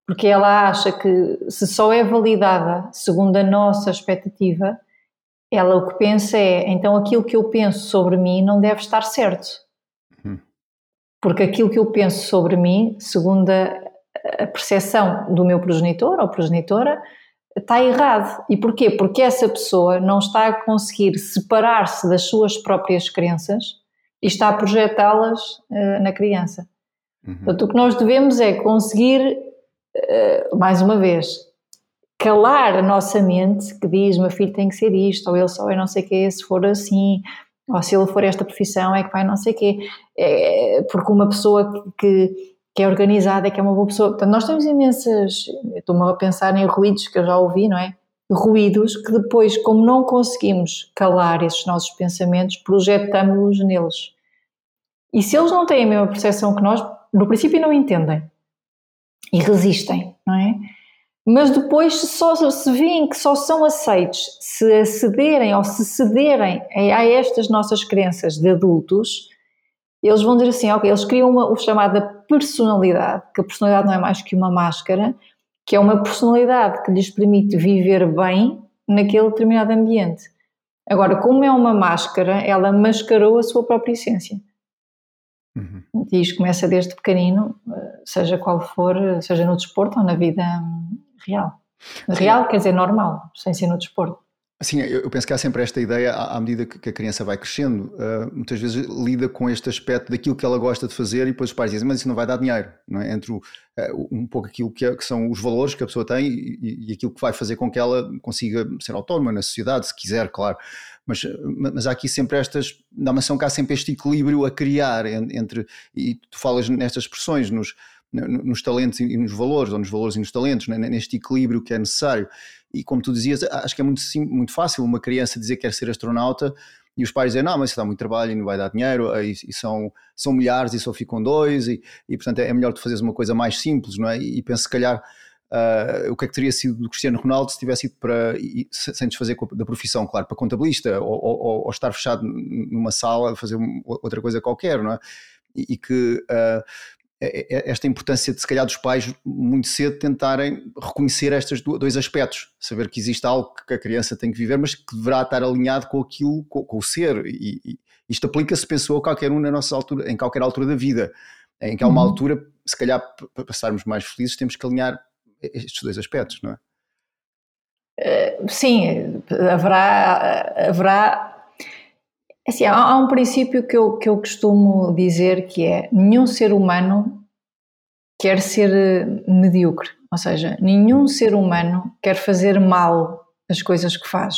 porque ela acha que se só é validada segundo a nossa expectativa, ela o que pensa é, então aquilo que eu penso sobre mim não deve estar certo. Uhum. Porque aquilo que eu penso sobre mim, segundo a, a percepção do meu progenitor ou progenitora, está errado. E porquê? Porque essa pessoa não está a conseguir separar-se das suas próprias crenças e está a projetá-las uh, na criança. Uhum. Portanto, o que nós devemos é conseguir, uh, mais uma vez, calar a nossa mente que diz: meu filho tem que ser isto, ou ele só é não sei o quê, se for assim, ou se ele for esta profissão é que vai não sei o quê. É, porque uma pessoa que que é organizada, que é uma boa pessoa. Portanto, nós temos imensas. Estou-me a pensar em ruídos que eu já ouvi, não é? Ruídos que depois, como não conseguimos calar esses nossos pensamentos, projetamos-los neles. E se eles não têm a mesma percepção que nós, no princípio não entendem e resistem, não é? Mas depois, se, só, se veem que só são aceitos se acederem ou se cederem a estas nossas crenças de adultos, eles vão dizer assim, ok, eles criam uma, o chamada personalidade, que a personalidade não é mais que uma máscara, que é uma personalidade que lhes permite viver bem naquele determinado ambiente. Agora, como é uma máscara, ela mascarou a sua própria essência. Uhum. E isto começa desde pequenino, eh, seja qual for, seja no desporto ou na vida real. Real quer dizer normal, sem ser no desporto. Assim, eu penso que há sempre esta ideia, à medida que a criança vai crescendo, uh, muitas vezes lida com este aspecto daquilo que ela gosta de fazer e depois os pais dizem, mas isso não vai dar dinheiro, não é? Entre o, uh, um pouco aquilo que, é, que, são os valores que a pessoa tem e, e, aquilo que vai fazer com que ela consiga ser autónoma na sociedade, se quiser, claro. Mas, mas há aqui sempre estas, uma ação que há sempre este equilíbrio a criar entre, e tu falas nestas expressões, nos, nos talentos e nos valores, ou nos valores e nos talentos, né? neste equilíbrio que é necessário. E como tu dizias, acho que é muito, muito fácil uma criança dizer que quer ser astronauta e os pais dizem, não, mas isso dá muito trabalho e não vai dar dinheiro, e, e são, são milhares e só ficam dois, e, e portanto é, é melhor tu fazeres uma coisa mais simples, não é? E, penso, se calhar, uh, o que é que teria sido do Cristiano Ronaldo se tivesse ido para, e, sem desfazer da profissão, claro, para contabilista, ou, ou, ou, estar fechado numa sala a fazer outra coisa qualquer, não é? E, que uh, esta importância de se calhar dos pais muito cedo tentarem reconhecer estes dois aspectos, saber que existe algo que a criança tem que viver, mas que deverá estar alinhado com aquilo, com, com o ser. E, e isto aplica-se, pensou, a qualquer um na nossa altura, em qualquer altura da vida, em que há uma uhum. altura, se calhar para passarmos mais felizes, temos que alinhar estes dois aspectos, não é? Eh, sim, haverá, haverá Assim, há, um princípio que eu, que eu costumo dizer que é nenhum ser humano quer ser eh, medíocre, ou seja, nenhum ser humano quer fazer mal as coisas que faz.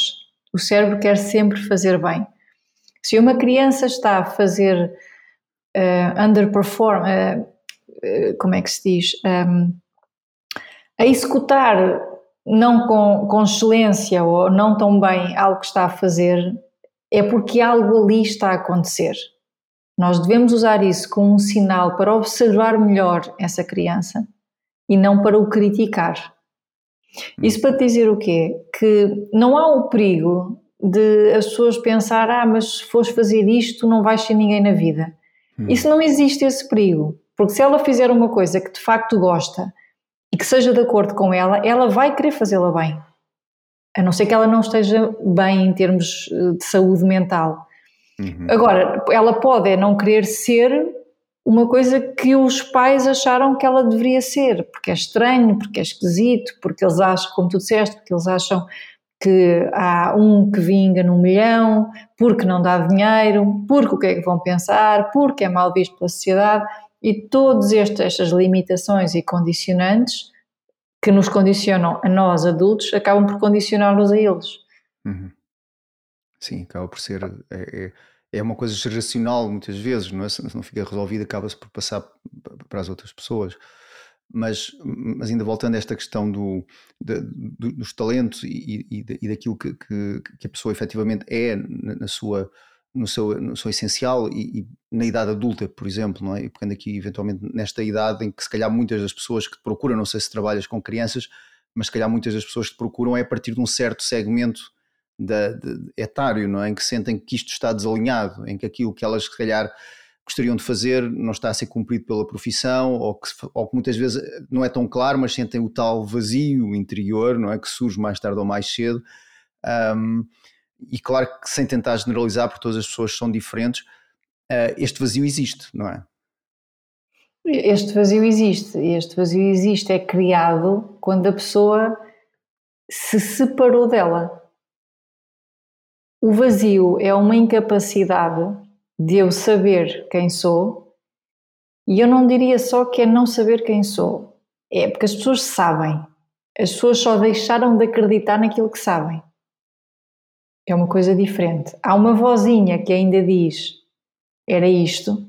O cérebro quer sempre fazer bem. Se uma criança está a fazer uh, underperform, uh, uh, como é que se diz? Um, a executar não com, com excelência ou não tão bem algo que está a fazer, é porque algo ali está a acontecer. Nós devemos usar isso como um sinal para observar melhor essa criança e não para o criticar. Isso para dizer o quê? Que não há o perigo de as pessoas pensar, ah, mas se fores fazer isto não vais ser ninguém na vida. Hum. Isso não existe esse perigo, porque se ela fizer uma coisa que de facto gosta e que seja de acordo com ela, ela vai querer fazê-la bem a não ser que ela não esteja bem em termos eh, de saúde mental. Uhum. Agora, ela pode é não querer ser uma coisa que os pais acharam que ela deveria ser, porque é estranho, porque é esquisito, porque eles acham, como tu disseste, porque eles acham que há um que vinga num milhão, porque não dá dinheiro, porque o que é que vão pensar, porque é mal visto pela sociedade, e todas estas limitações e condicionantes que nos condicionam a nós adultos acabam por condicionar-nos a eles. Uhum. Sim, acaba por ser. É, é, é, uma coisa geracional muitas vezes, não é? Se não fica resolvido, acaba-se por passar para as outras pessoas. Mas, mas ainda voltando a esta questão do, de, dos talentos e, e, e daquilo que, que, que, a pessoa efetivamente é na, na sua no seu, no seu essencial e, e, na idade adulta, por exemplo, não é? E pegando aqui eventualmente nesta idade em que se calhar muitas das pessoas que te procuram, não sei se trabalhas com crianças, mas se calhar muitas das pessoas que te procuram é a partir de um certo segmento da, de, etário, não é? Em que sentem que isto está desalinhado, em que aquilo que elas se calhar gostariam de fazer não está a ser cumprido pela profissão, ou que, ou que muitas vezes não é tão claro, mas sentem o tal vazio interior, não é? Que surge mais tarde ou mais cedo. Um, e claro que sem tentar generalizar, porque todas as pessoas são diferentes, uh, este vazio existe, não é? Este vazio existe. Este vazio existe, é criado quando a pessoa se separou dela. O vazio é uma incapacidade de eu saber quem sou, e eu não diria só que é não saber quem sou, é porque as pessoas sabem, as pessoas só deixaram de acreditar naquilo que sabem. É uma coisa diferente. Há uma vozinha que ainda diz era isto,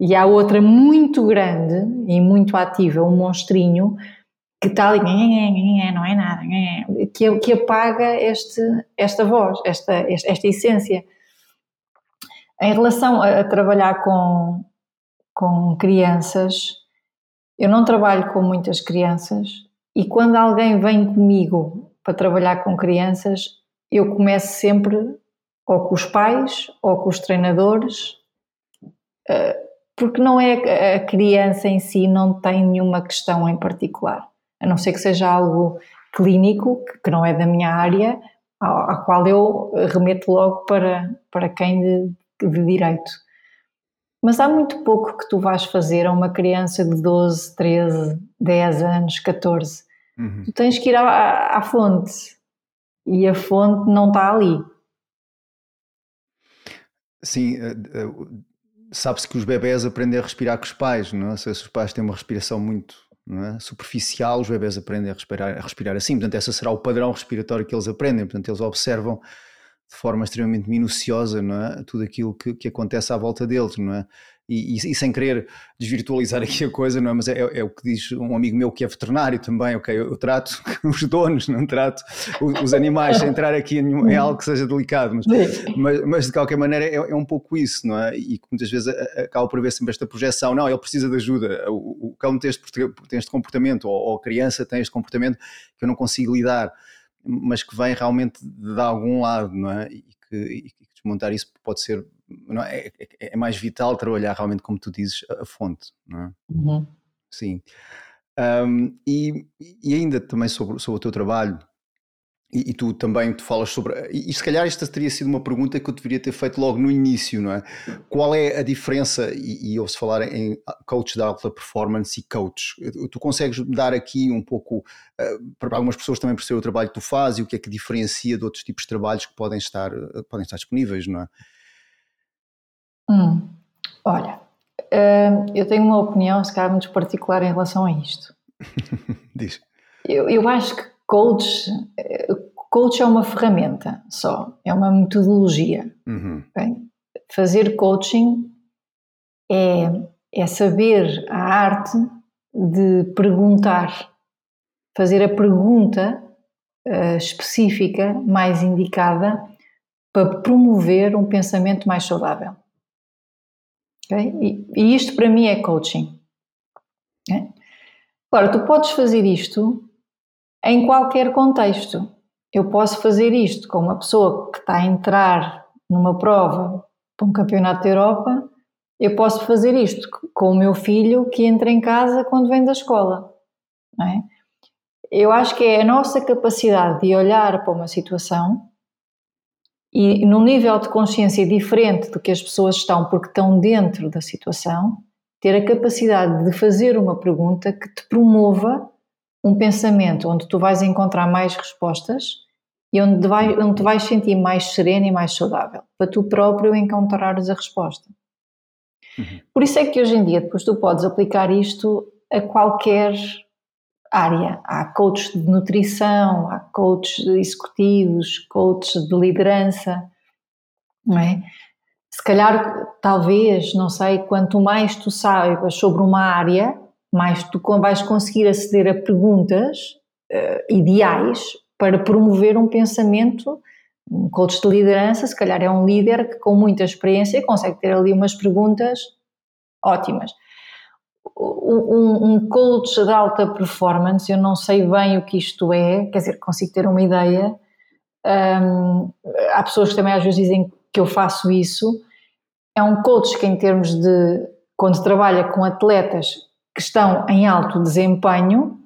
e há outra muito grande e muito ativa, um monstrinho, que está ali, não é nada, que, que apaga este, esta voz, esta, esta essência. Em relação a, a trabalhar com, com crianças, eu não trabalho com muitas crianças e quando alguém vem comigo para trabalhar com crianças, eu começo sempre ou com os pais ou com os treinadores, eh, porque não é a criança em si não tem nenhuma questão em particular, a não ser que seja algo clínico, que não é da minha área, à qual eu remeto logo para, para quem de, de direito. Mas há muito pouco que tu vais fazer a uma criança de 12, 13, 10 anos, 14. Uhum. Tu tens que ir à, à fonte e a fonte não está ali. Sim, eh, eh, sabe-se que os bebés aprendem a respirar com os pais, não é? Se os pais têm uma respiração muito é? superficial, os bebés aprendem a respirar, a respirar assim. Portanto, esse será o padrão respiratório que eles aprendem. Portanto, eles observam de forma extremamente minuciosa, não é? Tudo aquilo que, que acontece à volta deles, não é? E, e, e, sem querer desvirtualizar aqui a coisa, não é? Mas é, é, o que diz um amigo meu que é veterinário também, ok? Eu, eu trato os donos, não trato os, os animais, sem entrar aqui em, algo que seja delicado, mas, mas, mas de qualquer maneira é, é, um pouco isso, não é? E muitas vezes acaba por haver sempre esta projeção, não, ele precisa de ajuda, o, o cão tem este, tem este comportamento, ou, ou a criança tem este comportamento que eu não consigo lidar mas que vem realmente de algum lado, não é? E que, e que desmontar isso pode ser, é? É, é, é mais vital trabalhar realmente, como tu dizes, a, a fonte, não é? Uhum. Sim. Um, e, e ainda também sobre, sobre o teu trabalho, e, e, tu também tu falas sobre. E, e, se calhar esta teria sido uma pergunta que eu deveria ter feito logo no início, não é? Qual é a diferença, e, e ouve-se falar em coach de alta performance e coach. Tu consegues dar aqui um pouco, uh, para algumas pessoas também perceber o trabalho que tu fazes e o que é que diferencia de outros tipos de trabalhos que podem estar, uh, podem estar disponíveis, não é? Hum, olha, uh, eu tenho uma opinião, se calhar, muito particular em relação a isto. Diz. Eu, eu acho que coach, coach é uma ferramenta só, é uma metodologia. Uhum. Okay? Fazer coaching é, é saber a arte de perguntar, fazer a pergunta uh, específica, mais indicada, para promover um pensamento mais saudável. Okay? E, e, isto para mim é coaching. Okay? Agora, tu podes fazer isto em qualquer contexto. Eu posso fazer isto com uma pessoa que está a entrar numa prova para um campeonato da Europa, eu posso fazer isto com o meu filho que entra em casa quando vem da escola. É? Eu acho que é a nossa capacidade de olhar para uma situação e num nível de consciência diferente do que as pessoas estão, porque estão dentro da situação, ter a capacidade de fazer uma pergunta que te promova um pensamento onde tu vais encontrar mais respostas e onde, vai, onde te vais sentir mais sereno e mais saudável, para tu próprio encontrares a resposta. Uhum. Por isso é que hoje em dia depois tu podes aplicar isto a qualquer área. Há coaches de nutrição, há coaches executivos, coaches de liderança, não é? Se calhar, talvez, não sei, quanto mais tu saibas sobre uma área, mais tu vais conseguir aceder a perguntas uh, ideais para promover um pensamento. Um coach de liderança, se calhar, é um líder que, com muita experiência, consegue ter ali umas perguntas ótimas. Um, um coach de alta performance, eu não sei bem o que isto é, quer dizer, consigo ter uma ideia. Um, há pessoas que também às vezes dizem que eu faço isso, é um coach que, em termos de quando trabalha com atletas que estão em alto desempenho,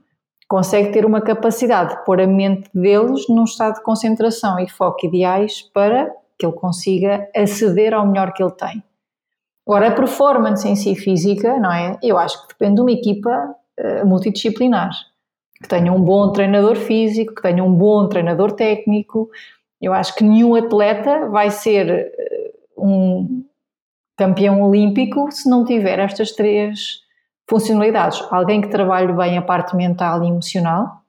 consegue ter uma capacidade de pôr a mente deles num estado de concentração e foco ideais para que ele consiga aceder ao melhor que ele tem. Agora, a performance em si física, não é? Eu acho que depende de uma equipa uh, multidisciplinar, que tenha um bom treinador físico, que tenha um bom treinador técnico. Eu acho que nenhum atleta vai ser uh, um campeão olímpico se não tiver estas três funcionalidades. Alguém que trabalhe bem a parte mental e emocional,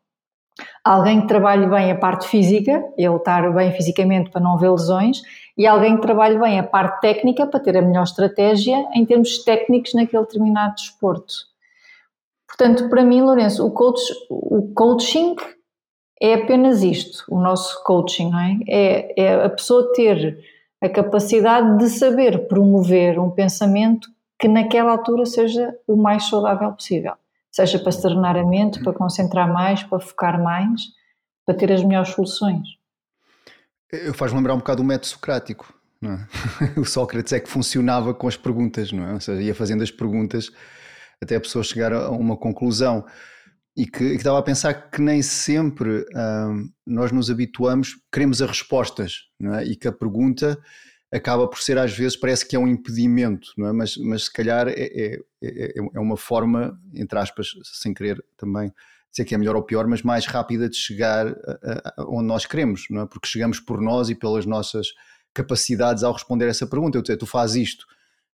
alguém que trabalhe bem a parte física, ele estar bem fisicamente para não haver lesões, e alguém que trabalhe bem a parte técnica para ter a melhor estratégia em termos técnicos naquele determinado desporto. Portanto, para mim, Lourenço, o, coach, o coaching é apenas isto, o nosso coaching, não é? É, é a pessoa ter a capacidade de saber promover um pensamento que naquela altura seja o mais saudável possível. Seja para serenar a mente, para concentrar mais, para focar mais, para ter as melhores soluções. Eu faz-me lembrar um bocado o método socrático. É? o Sócrates é que funcionava com as perguntas, não é? Ou seja, ia fazendo as perguntas até a pessoa chegar a uma conclusão. E que, e que estava a pensar que nem sempre hum, nós nos habituamos, queremos as respostas, não é? E que a pergunta acaba por ser às vezes parece que é um impedimento, não é? Mas, mas se calhar é, é, é, é uma forma, entre aspas, sem querer também dizer que é melhor ou pior, mas mais rápida de chegar a, a, onde nós queremos, não é? Porque chegamos por nós e pelas nossas capacidades ao responder essa pergunta. Eu dizer, tu fazes isto,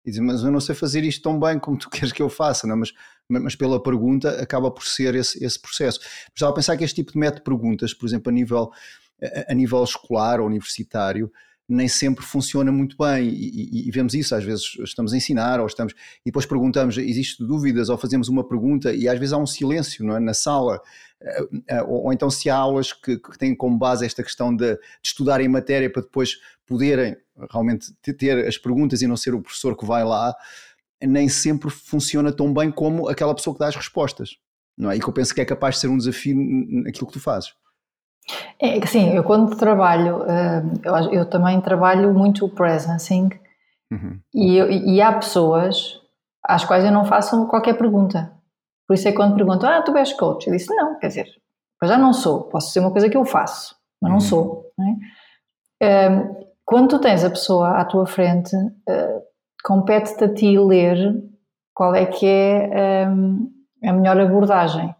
e dizer, mas eu não sei fazer isto tão bem como tu queres que eu faça, não é? mas, mas pela pergunta acaba por ser esse, esse processo. Mas estava a pensar que este tipo de método de perguntas, por exemplo, a nível, a, a nível escolar ou universitário, nem sempre funciona muito bem e, e, e, vemos isso, às vezes estamos a ensinar ou estamos e depois perguntamos, existe dúvidas ou fazemos uma pergunta e às vezes há um silêncio não é? na sala eh, eh, ou, ou então se há aulas que, que, têm como base esta questão de, de estudarem matéria para depois poderem realmente ter as perguntas e não ser o professor que vai lá, nem sempre funciona tão bem como aquela pessoa que dá as respostas. Não é? E que eu penso que é capaz de ser um desafio naquilo que tu fazes. É, sim, eu quando trabalho, eh, eu, eu também trabalho muito o presencing uhum. e, e há pessoas às quais eu não faço qualquer pergunta. Por isso é que quando perguntam, ah, tu és coach? Eu disse, não, quer dizer, eu já não sou, posso ser uma coisa que eu faço, mas não uhum. sou. Não é? um, quando tu tens a pessoa à tua frente, uh, compete-te a ti ler qual é que é um, a melhor abordagem.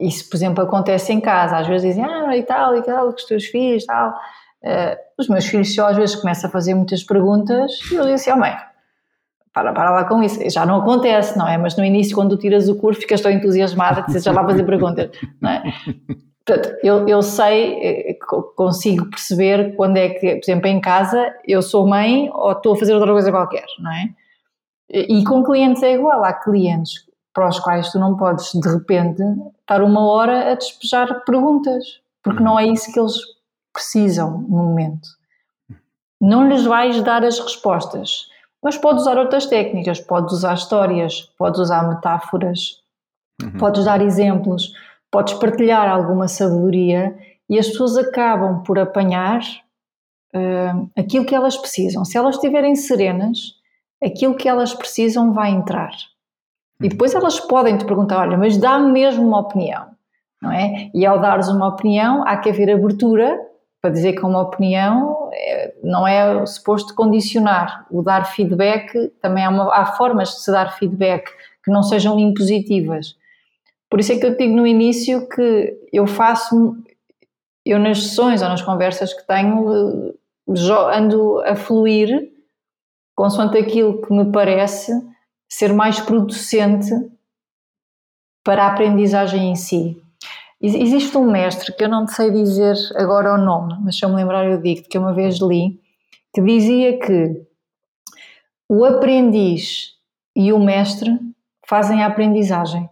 Isso, por exemplo, acontece em casa. Às vezes dizem, ah, e tal, e tal, que os teus filhos, tal. Uh, os meus filhos só às vezes começam a fazer muitas perguntas e eu digo assim, oh mãe, para, para lá com isso. Já não acontece, não é? Mas no início, quando tu tiras o curso, ficas tão entusiasmada que já lá fazer perguntas, não é? Portanto, eu, eu sei, eh, consigo perceber quando é que, por exemplo, em casa, eu sou mãe ou estou a fazer outra coisa qualquer, não é? E com clientes é igual. Há clientes para os quais tu não podes, de repente, estar uma hora a despejar perguntas, porque não é isso que eles precisam no momento. Não lhes vais dar as respostas, mas podes usar outras técnicas, podes usar histórias, podes usar metáforas, uhum. podes dar exemplos, podes partilhar alguma sabedoria e as pessoas acabam por apanhar uh, aquilo que elas precisam. Se elas estiverem serenas, aquilo que elas precisam vai entrar. E depois elas podem te perguntar: olha, mas dá-me mesmo uma opinião, não é? E ao dares uma opinião, há que haver abertura para dizer que uma opinião é, não é suposto condicionar. O dar feedback também há, uma, há formas de se dar feedback que não sejam impositivas. Por isso é que eu digo no início que eu faço, eu nas sessões ou nas conversas que tenho, ando a fluir consoante aquilo que me parece ser mais producente para a aprendizagem em si. Existe um mestre que eu não sei dizer agora o nome, mas se eu me lembrar eu digo que uma vez li, que dizia que o aprendiz e o mestre fazem a aprendizagem.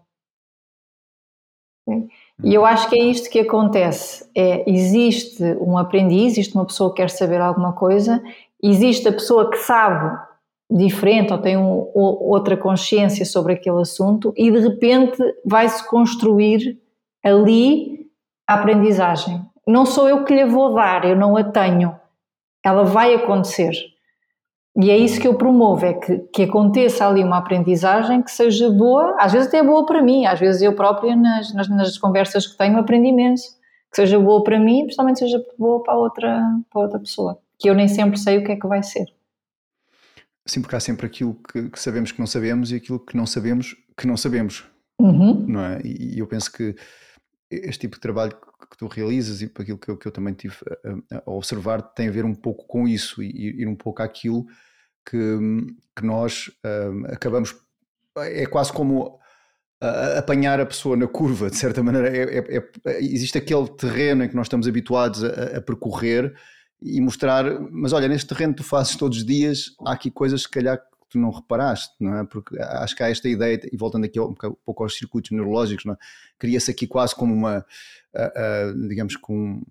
E eu acho que é isto que acontece. É, existe um aprendiz, existe uma pessoa que quer saber alguma coisa, existe a pessoa que sabe diferente ou tem um, outra consciência sobre aquele assunto e de repente vai-se construir ali a aprendizagem. Não sou eu que lhe vou dar, eu não a tenho. Ela vai acontecer. E é isso que eu promovo, é que, que aconteça ali uma aprendizagem que seja boa, às vezes até boa para mim, às vezes eu própria nas, nas, nas conversas que tenho aprendi imenso, que seja boa para mim, principalmente seja boa para outra, para outra pessoa, que eu nem sempre sei o que é que vai ser. Sim, porque há sempre aquilo que, que sabemos que não sabemos e aquilo que não sabemos que não sabemos, uhum. não é? E, eu penso que este tipo de trabalho que tu realizas e para aquilo que eu, que eu também tive a, a, observar tem a ver um pouco com isso e ir um pouco àquilo que, que nós um, acabamos. É quase como apanhar a pessoa na curva, de certa maneira. É, é, é, existe aquele terreno em que nós estamos habituados a, percorrer e mostrar, mas olha, neste terreno tu fazes todos os dias, há aqui coisas se calhar tu não reparaste, não é? Porque acho que há esta ideia, e voltando aqui um pouco aos circuitos neurológicos, é? cria-se aqui quase como uma, uh, uh, digamos, com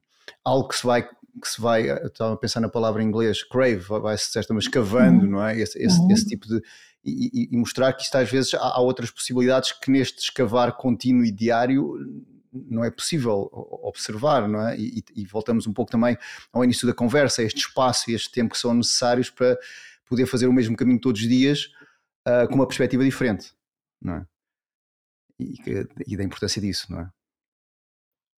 algo que se vai que se vai, estava a pensar na palavra em inglês, crave, vai-se certa escavando, uhum. não é? Esse, esse, uhum. esse tipo de. E, e, mostrar que isto às vezes há, há, outras possibilidades que neste escavar contínuo e diário não é possível observar, não é? E, e, voltamos um pouco também ao início da conversa, este espaço e este tempo que são necessários para poder fazer o mesmo caminho todos os dias uh, com uma perspectiva diferente, não é? E, e, da importância disso, não é?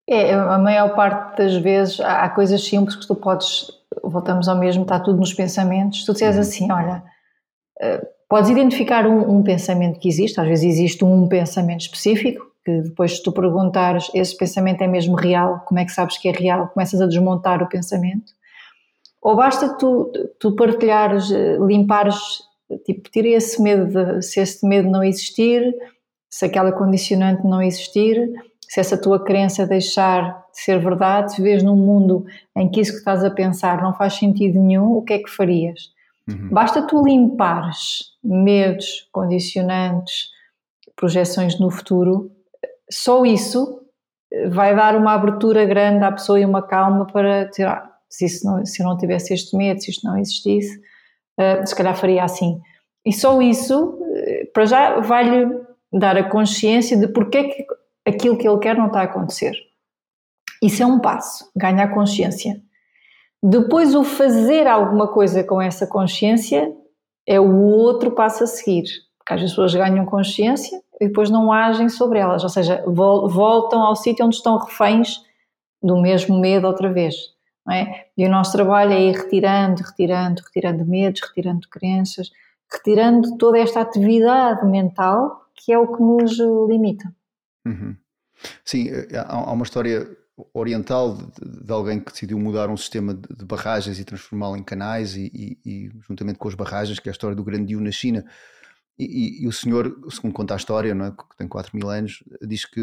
É, a maior parte das vezes há, coisas simples que tu podes, voltamos ao mesmo, está tudo nos pensamentos. Se tu disseres uhum. assim, olha, uh, podes identificar um, um, pensamento que existe, às vezes existe um pensamento específico, que depois se tu perguntares, esse pensamento é mesmo real, como é que sabes que é real? Começas a desmontar o pensamento ou basta tu, tu partilhares, limpares, tipo, tira esse medo, de, se esse medo não existir, se aquela condicionante não existir, se essa tua crença deixar de ser verdade, se vês num mundo em que isso que estás a pensar não faz sentido nenhum, o que é que farias? Uhum. Basta tu limpares medos, condicionantes, projeções no futuro, só isso vai dar uma abertura grande à pessoa e uma calma para dizer, ah, se, isso não, se eu não tivesse este medo, se isto não existisse, uh, se calhar faria assim. E só isso, uh, para já, vai-lhe dar a consciência de porque é que aquilo que ele quer não está a acontecer. Isso é um passo, ganhar consciência. Depois, o fazer alguma coisa com essa consciência é o outro passo a seguir. Porque as pessoas ganham consciência e depois não agem sobre elas, ou seja, voltam ao sítio onde estão reféns do mesmo medo outra vez. É? E o nosso trabalho é ir retirando, retirando, retirando medos, retirando crenças, retirando toda esta atividade mental que é o que nos limita. Uhum. Sim, eh, há uma história oriental de, de, alguém que decidiu mudar um sistema de, de barragens e transformá-lo em canais e, e, e, juntamente com as barragens, que é a história do Grande Dio na China, e, e, o senhor, segundo conta a história, é, que tem 4 mil anos, diz que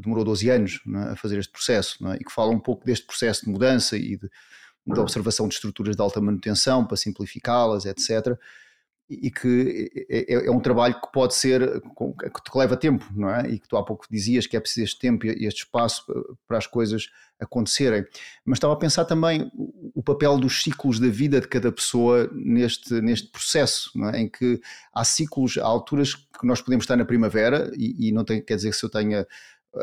demorou 12 anos é, a fazer este processo é, e que fala um pouco deste processo de mudança e de, de observação de estruturas de alta manutenção para simplificá-las, etc e que é, é, é, um trabalho que pode ser, que te leva tempo, não é? E que tu há pouco dizias que é preciso este tempo e este espaço para as coisas acontecerem. Mas estava a pensar também o papel dos ciclos da vida de cada pessoa neste, neste processo, é? Em que há ciclos, há alturas que nós podemos estar na primavera e, e não tem, quer dizer que se eu tenha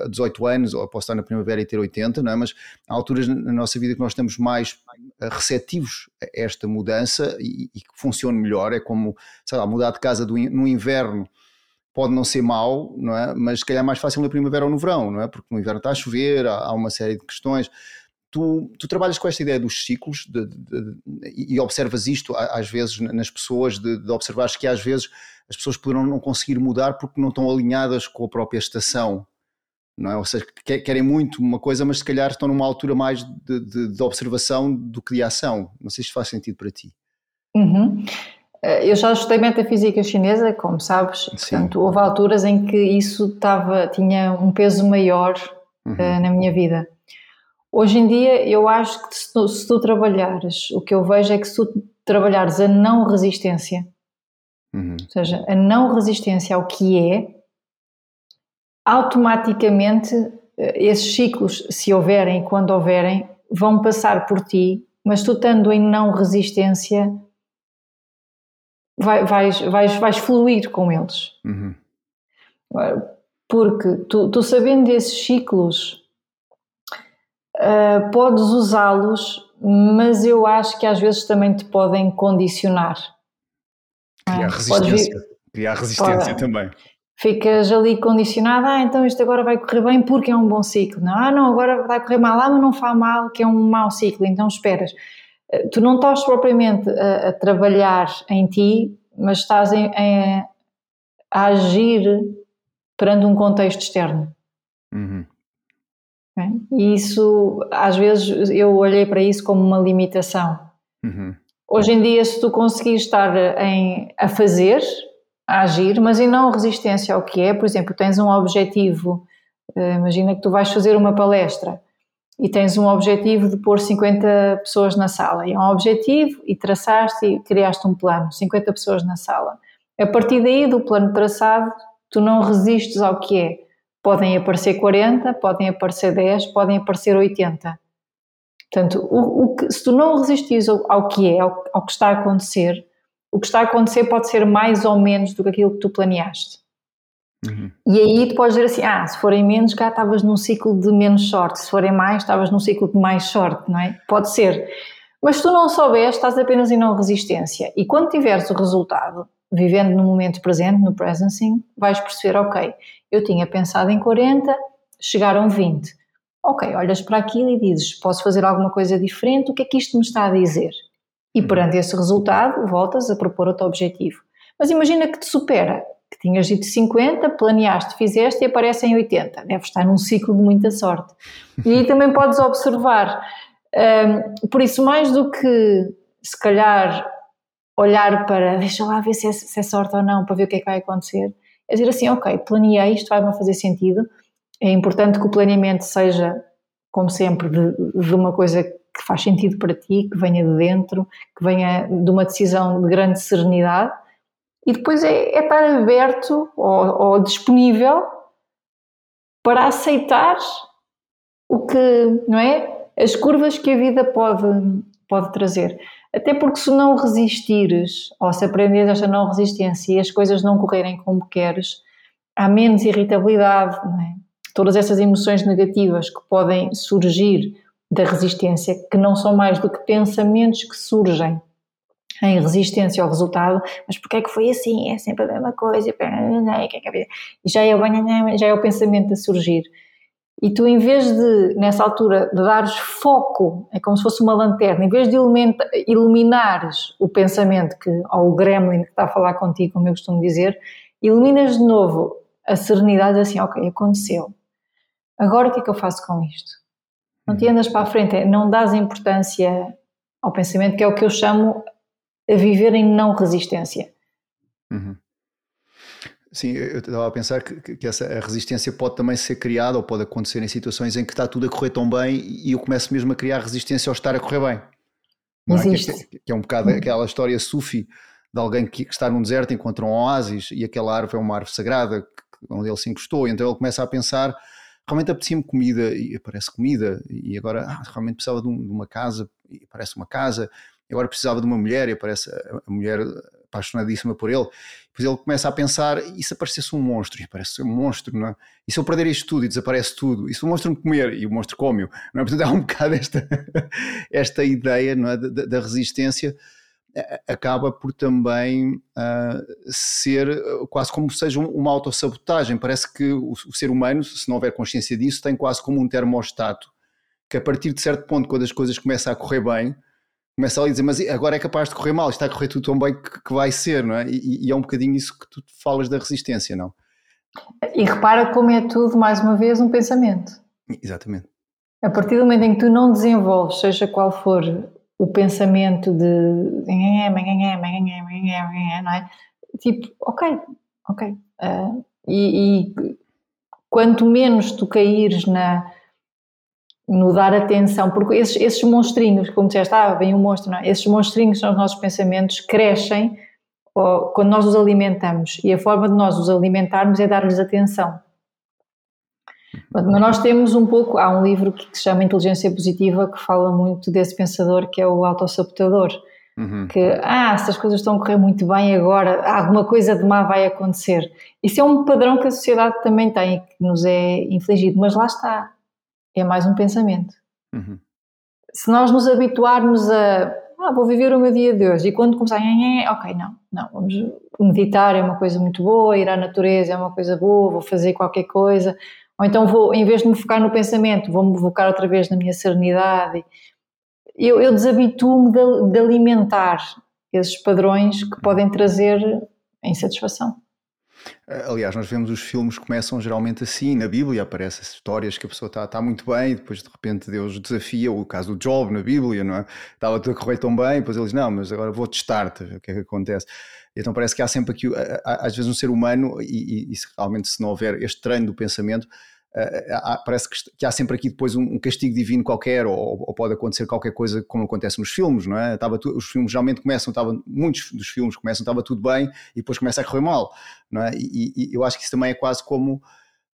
18 anos, ou posso estar na primavera e ter 80, não é? mas há alturas na nossa vida que nós estamos mais eh, receptivos a esta mudança e, que funcione melhor. É como, sei lá, mudar de casa do, no inverno pode não ser mau, não é? mas se calhar é mais fácil na primavera ou no verão, não é? porque no inverno está a chover, há, há uma série de questões. Tu, tu, trabalhas com esta ideia dos ciclos de, de, de, e observas isto às vezes nas pessoas, de, de observares que às vezes as pessoas poderão não conseguir mudar porque não estão alinhadas com a própria estação não é? Ou seja, querem muito uma coisa, mas se calhar estão numa altura mais de, de, de observação do que de ação. Não sei se faz sentido para ti. Uhum. Eh, eu já estudei metafísica chinesa, como sabes, Sim. portanto, houve alturas em que isso estava, tinha um peso maior uhum. uh, na minha vida. Hoje em dia, eu acho que se tu, se tu, trabalhares, o que eu vejo é que se tu trabalhares a não resistência, uhum. ou seja, a não resistência ao que é, automaticamente eh, esses ciclos, se houverem e quando houverem, vão passar por ti, mas tu estando em não resistência, vai, vais, vais, vais fluir com eles. Uhum. Porque tu, tu sabendo desses ciclos, uh, podes usá-los, mas eu acho que às vezes também te podem condicionar. Criar resistência. Criar resistência também. Ficas ali condicionada, ah, então isto agora vai correr bem porque é um bom ciclo. Não, ah, não, agora vai correr mal, ah, mas não faz mal, que é um mau ciclo, então esperas. Eh, tu não estás propriamente a, a trabalhar em ti, mas estás em, em, a agir perante um contexto externo. Uhum. E isso, às vezes, eu olhei para isso como uma limitação. Uhum. Hoje em dia, se tu conseguires estar em, a fazer, a agir, mas e não resistência ao que é, por exemplo, tens um objetivo, eh, imagina que tu vais fazer uma palestra e tens um objetivo de pôr 50 pessoas na sala, e é um objetivo e traçaste e criaste um plano, 50 pessoas na sala. A partir daí, do plano traçado, tu não resistes ao que é. Podem aparecer 40, podem aparecer 10, podem aparecer 80. Portanto, o, o que, se tu não resistires ao, ao que é, ao, ao, que está a acontecer, o que está a acontecer pode ser mais ou menos do que aquilo que tu planeaste. Uhum. E aí tu podes dizer assim: ah, se forem menos, cá estavas num ciclo de menos sorte, se forem mais, estavas num ciclo de mais sorte, não é? Pode ser. Mas se tu não souberes, estás apenas em não resistência. E quando tiveres o resultado, vivendo no momento presente, no presencing, vais perceber: ok, eu tinha pensado em 40, chegaram 20 ok, olhas para aquilo e dizes: posso fazer alguma coisa diferente? O que é que isto me está a dizer? E uhum. perante esse resultado, voltas a propor outro objetivo. Mas imagina que te supera, que tinhas dito 50, planeaste, fizeste e aparece em 80. Deve estar num ciclo de muita sorte. E aí também podes observar. Um, por isso, mais do que se calhar olhar para deixa lá ver se é, se é sorte ou não, para ver o que é que vai acontecer, é dizer assim: ok, planeei, isto vai-me fazer sentido é importante que o planeamento seja, como sempre, de, de, uma coisa que faz sentido para ti, que venha de dentro, que venha de uma decisão de grande serenidade, e depois é, é estar aberto ou, ou, disponível para aceitar o que, não é? As curvas que a vida pode, pode trazer. Até porque se não resistires, ou se aprenderes esta não resistência e as coisas não correrem como queres, há menos irritabilidade, é? todas essas emoções negativas que podem surgir da resistência, que não são mais do que pensamentos que surgem em resistência ao resultado, mas porque é que foi assim? É sempre a mesma coisa, e já é o, já é o pensamento a surgir. E tu, em vez de, nessa altura, de dares foco, é como se fosse uma lanterna, em vez de iluminares o pensamento, que, ou o gremlin que está a falar contigo, como eu costumo dizer, iluminas de novo a serenidade, assim, ok, aconteceu agora o que é que eu faço com isto? Não te andas para a frente, é, não dás importância ao pensamento, que é o que eu chamo a viver em não resistência. Uhum. Sim, eu estava a pensar que, que, essa a resistência pode também ser criada ou pode acontecer em situações em que está tudo a correr tão bem e eu começo mesmo a criar resistência ao estar a correr bem. Não é? Existe. Que, que, é um bocado aquela história sufi de alguém que, está num deserto, encontra um oásis e aquela árvore é uma árvore sagrada onde ele se encostou, então ele começa a pensar realmente apetecia-me comida e aparece comida, e agora ah, realmente precisava de, um, de, uma casa e aparece uma casa, e agora precisava de uma mulher e aparece a, a mulher apaixonadíssima por ele. Depois ele começa a pensar: e se aparecesse um monstro? E aparece um monstro, não é? E se eu perder isto tudo e desaparece tudo? E se o monstro me comer? E o monstro come-o, não é? Portanto, há um bocado esta, esta ideia não é? da, da resistência acaba por também uh, ser quase como seja uma autossabotagem. Parece que o, o, ser humano, se não houver consciência disso, tem quase como um termostato que a partir de certo ponto, quando as coisas começam a correr bem, começa a dizer, mas agora é capaz de correr mal, está a correr tudo tão bem que, que vai ser, não é? E, e, é um bocadinho isso que tu falas da resistência, não? E repara como é tudo, mais uma vez, um pensamento. Exatamente. A partir do momento em que tu não desenvolves, seja qual for o pensamento de não é? Tipo, ok, ok. Uh, e, e, quanto menos tu caíres na, no dar atenção, porque esses, esses monstrinhos, como disseste, ah, vem um monstro, não é? Esses monstrinhos são os nossos pensamentos, crescem ou, quando nós os alimentamos. E a forma de nós os alimentarmos é dar-lhes atenção. Nós temos um pouco, há um livro que se chama Inteligência Positiva que fala muito desse pensador que é o autossabotador. Uhum. Que, ah, se as coisas estão a correr muito bem agora, alguma coisa de má vai acontecer. Isso é um padrão que a sociedade também tem, que nos é infligido, mas lá está, é mais um pensamento. Uhum. Se nós nos habituarmos a, ah, vou viver o meu dia de hoje. E quando começar, ok, não, não, vamos meditar é uma coisa muito boa, ir à natureza é uma coisa boa, vou fazer qualquer coisa. Ou então vou, em vez de me focar no pensamento, vou-me focar outra vez na minha serenidade. Eu, eu desabituo-me de, de alimentar esses padrões que podem trazer insatisfação. Aliás, nós vemos os filmes começam geralmente assim, na Bíblia aparecem histórias que a pessoa está, está muito bem, e depois de repente Deus desafia, o caso do Job na Bíblia, não é? Estava tudo a correr tão bem, depois eles, não, mas agora vou testar-te, o que é que acontece? Então parece que há sempre aqui, às vezes um ser humano, e, e, e realmente se não houver este treino do pensamento, Uh, parece que, que, há sempre aqui depois um, um castigo divino qualquer, ou, ou, pode acontecer qualquer coisa como acontece nos filmes, não é? Estava tu, os filmes geralmente começam, estava, muitos dos filmes começam, estava tudo bem e depois começa a correr mal, não é? E, e eu acho que isso também é quase como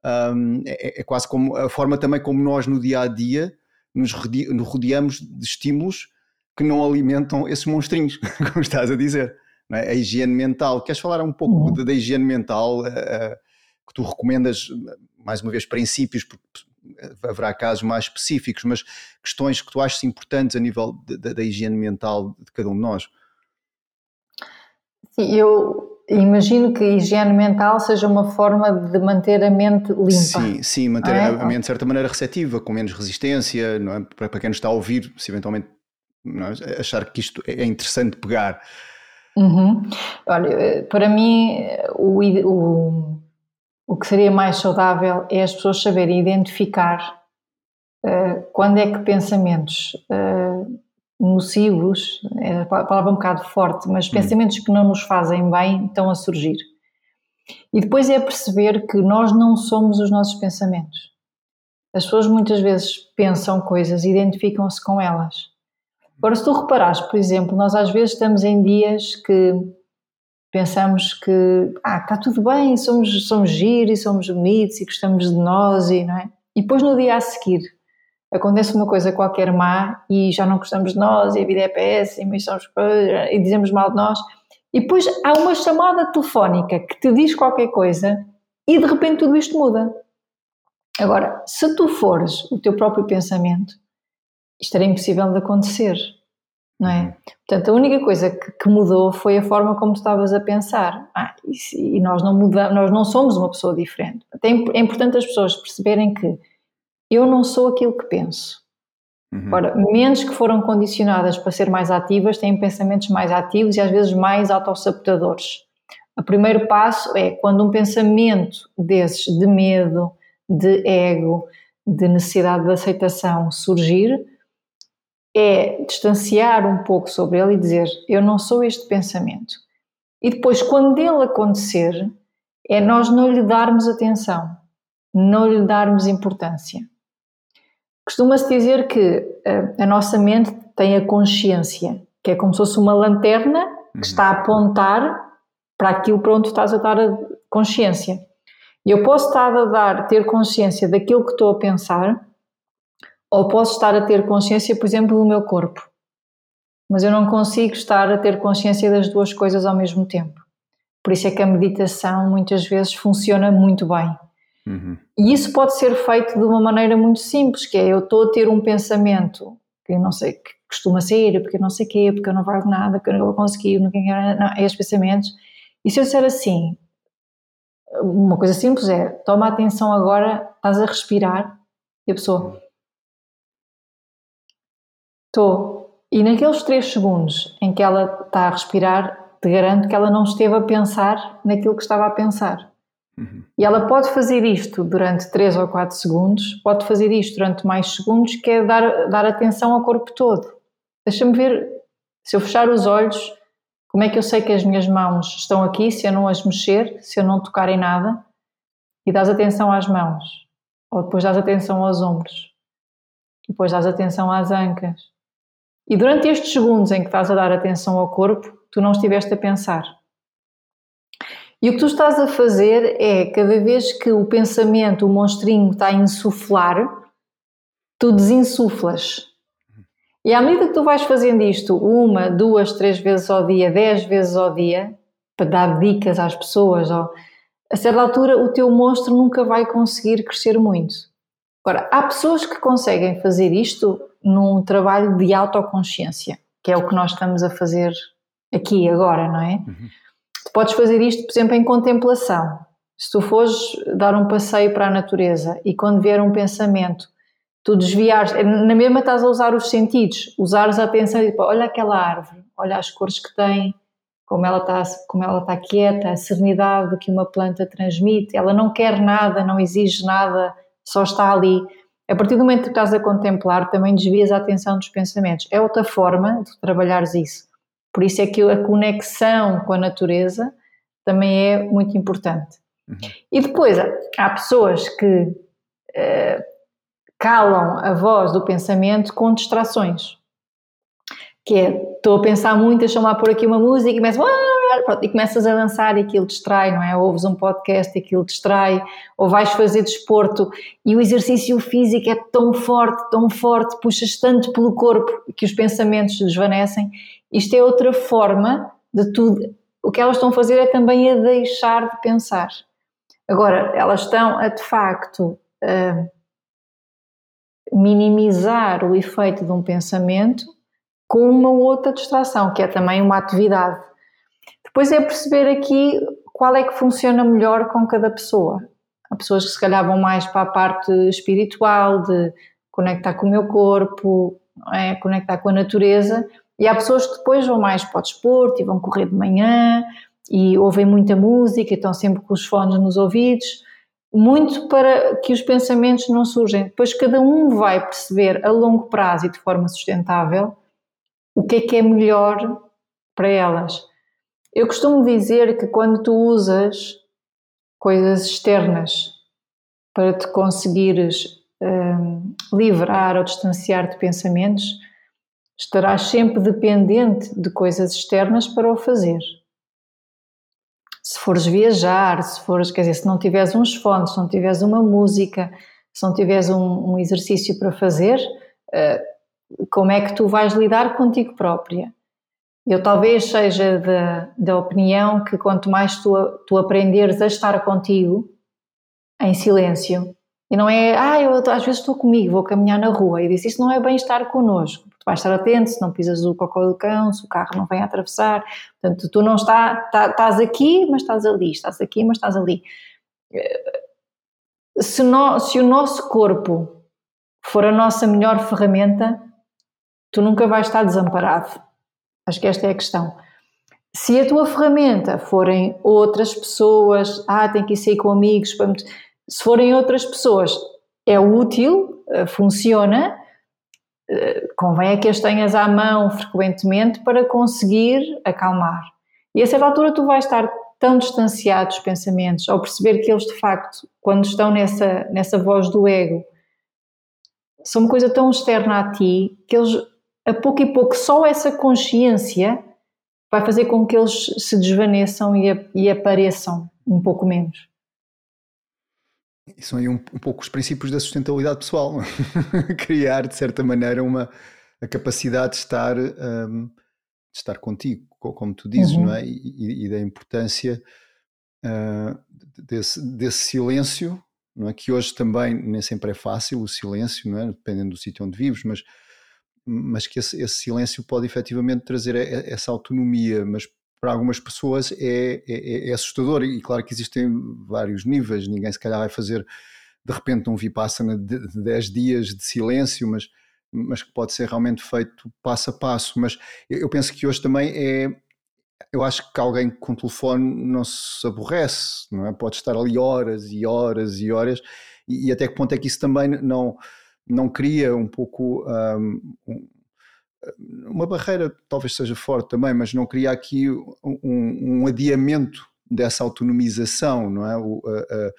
um, é, é, quase como a forma também como nós no dia a dia nos rodeamos de estímulos que não alimentam esses monstrinhos, como estás a dizer. É? A higiene mental. Queres falar um pouco uhum. da, da, higiene mental uh, que tu recomendas? mais uma vez, princípios, porque haverá casos mais específicos, mas questões que tu achas importantes a nível da higiene mental de cada um de nós? Sim, eu imagino que a higiene mental seja uma forma de manter a mente limpa. Sim, sim, manter é? a mente de certa maneira receptiva, com menos resistência, não é? para quem nos está a ouvir, se eventualmente é? achar que isto é interessante pegar. Uhum. Olha, para mim, o, o o que seria mais saudável é as pessoas saberem identificar uh, quando é que pensamentos uh, nocivos, é a palavra um bocado forte, mas hum. pensamentos que não nos fazem bem estão a surgir. E depois é perceber que nós não somos os nossos pensamentos. As pessoas muitas vezes pensam coisas e identificam-se com elas. Agora, se tu reparares, por exemplo, nós às vezes estamos em dias que pensamos que ah, está tudo bem, somos, somos giros somos bonitos e gostamos de nós e não é? E depois no dia a seguir acontece uma coisa qualquer má e já não gostamos de nós e a vida é péssima e, somos, e dizemos mal de nós e depois há uma chamada telefónica que te diz qualquer coisa e de repente tudo isto muda. Agora, se tu fores o teu próprio pensamento, isto era impossível de acontecer não é? Uhum. Portanto, a única coisa que, que, mudou foi a forma como tu estavas a pensar. Ah, e, e, nós não mudamos, nós não somos uma pessoa diferente. É, é importante as pessoas perceberem que eu não sou aquilo que penso. Uhum. Ora, mentes que foram condicionadas para ser mais ativas têm pensamentos mais ativos e às vezes mais autossabotadores. O primeiro passo é quando um pensamento desses de medo, de ego, de necessidade de aceitação surgir, é distanciar um pouco sobre ele e dizer: Eu não sou este pensamento. E depois, quando ele acontecer, é nós não lhe darmos atenção, não lhe darmos importância. Costuma-se dizer que a, eh, a, nossa mente tem a consciência, que é como se fosse uma lanterna que uhum. está a apontar para aquilo para onde estás a dar a consciência. E eu posso estar a dar, ter consciência daquilo que estou a pensar, ou posso estar a ter consciência, por exemplo, do meu corpo, mas eu não consigo estar a ter consciência das duas coisas ao mesmo tempo. Por isso é que a meditação muitas vezes funciona muito bem. Uhum. E isso pode ser feito de uma maneira muito simples, que é eu estou a ter um pensamento que não sei, que costuma ser, porque eu não sei o quê, porque eu não valho nada, porque eu não vou conseguir, não quero, não, é esses pensamentos. E se eu disser assim, uma coisa simples é, toma atenção agora, estás a respirar, e a pessoa, Estou. E naqueles três segundos em que ela está a respirar, te garanto que ela não esteve a pensar naquilo que estava a pensar. Uhum. E ela pode fazer isto durante 3 ou 4 segundos, pode fazer isto durante mais segundos, que é dar, dar atenção ao corpo todo. Deixa-me ver, se eu fechar os olhos, como é que eu sei que as minhas mãos estão aqui se eu não as mexer, se eu não tocar em nada? E dás atenção às mãos, ou depois dás atenção aos ombros, depois dás atenção às ancas, e durante estes segundos em que estás a dar atenção ao corpo, tu não estiveste a pensar. E o que tu estás a fazer é, cada vez que o pensamento, o monstrinho está a insuflar, tu desinsuflas. E à medida que tu vais fazendo isto uma, duas, três vezes ao dia, dez vezes ao dia, para dar dicas às pessoas, ou, a certa altura o teu monstro nunca vai conseguir crescer muito. Agora, há pessoas que conseguem fazer isto num trabalho de autoconsciência. que é o que nós estamos a fazer aqui agora, não é? Uhum. Tu podes fazer isto, por exemplo, em contemplação. Se tu fores dar um passeio para a natureza e quando vier um pensamento, tu desviares, na mesma estás a usar os sentidos, usares a atenção e tipo, olha aquela árvore, olha as cores que tem, como ela está, como ela está quieta, a serenidade que uma planta transmite, ela não quer nada, não exige nada, só está ali. A partir do momento que estás a contemplar, também desvias a atenção dos pensamentos. É outra forma de trabalhares isso. Por isso é que a conexão com a natureza também é muito importante. Uhum. E depois, há pessoas que uh, calam a voz do pensamento com distrações que é, estou a pensar muito, deixa-me lá pôr aqui uma música e começo, pronto, e começas a dançar e aquilo distrai, não é? Ou ouves um podcast e aquilo distrai, ou vais fazer desporto e o exercício físico é tão forte, tão forte, puxas tanto pelo corpo que os pensamentos se desvanecem. Isto é outra forma de tudo. O que elas estão a fazer é também a deixar de pensar. Agora, elas estão a de facto a minimizar o efeito de um pensamento com uma outra distração, que é também uma atividade. Depois é perceber aqui qual é que funciona melhor com cada pessoa. Há pessoas que se calhar vão mais para a parte espiritual, de conectar com o meu corpo, é? conectar com a natureza, e há pessoas que depois vão mais para o desporto e vão correr de manhã e ouvem muita música e estão sempre com os fones nos ouvidos, muito para que os pensamentos não surjam. Depois cada um vai perceber a longo prazo e de forma sustentável o que é que é melhor para elas. Eu costumo dizer que quando tu usas coisas externas para te conseguires um, livrar ou distanciar de pensamentos, estarás sempre dependente de coisas externas para o fazer. Se fores viajar, se fores, quer dizer, se não tiveres uns fones, se não tiveres uma música, se não tiveres um, um exercício para fazer, uh, como é que tu vais lidar contigo própria. Eu talvez seja da, da opinião que quanto mais tu, tu aprenderes a estar contigo, em silêncio, e não é, ah, eu às vezes estou comigo, vou caminhar na rua, e disse, isso não é bem estar connosco, tu vais estar atento se não pisas o cocô do cão, se o carro não vem a atravessar, portanto, tu não está, tá, estás aqui, mas estás ali, estás aqui, mas estás ali. Se, no, se o nosso corpo for a nossa melhor ferramenta, tu nunca vais estar desamparado. Acho que esta é a questão. Se a tua ferramenta forem outras pessoas, ah, tem que ir sair com amigos, se forem outras pessoas, é útil, eh, funciona, eh, convém é que as tenhas à mão frequentemente para conseguir acalmar. E a certa altura tu vais estar tão distanciado dos pensamentos, ao perceber que eles de facto, quando estão nessa, nessa voz do ego, são uma coisa tão externa a ti que eles a pouco e pouco, só essa consciência vai fazer com que eles se desvaneçam e, e apareçam um pouco menos. São aí um, um, pouco os princípios da sustentabilidade pessoal. Criar, de certa maneira, uma, a capacidade de estar, um, de estar contigo, como tu dizes, uhum. não é? E, e da importância uh, desse, desse silêncio, não é? Que hoje também nem sempre é fácil, o silêncio, não é? Dependendo do sítio onde vives, mas mas que esse, esse, silêncio pode efetivamente trazer essa autonomia, mas para algumas pessoas é, é, é, assustador e claro que existem vários níveis, ninguém se calhar vai fazer de repente um vipassana de 10 dias de silêncio, mas, mas que pode ser realmente feito passo a passo, mas eu penso que hoje também é, eu acho que alguém com telefone não se aborrece, não é? Pode estar ali horas e horas e horas e, e até que ponto é que isso também não não cria um pouco um, uma barreira, talvez seja forte também, mas não cria aqui um, um adiamento dessa autonomização, não é? O, uh, uh,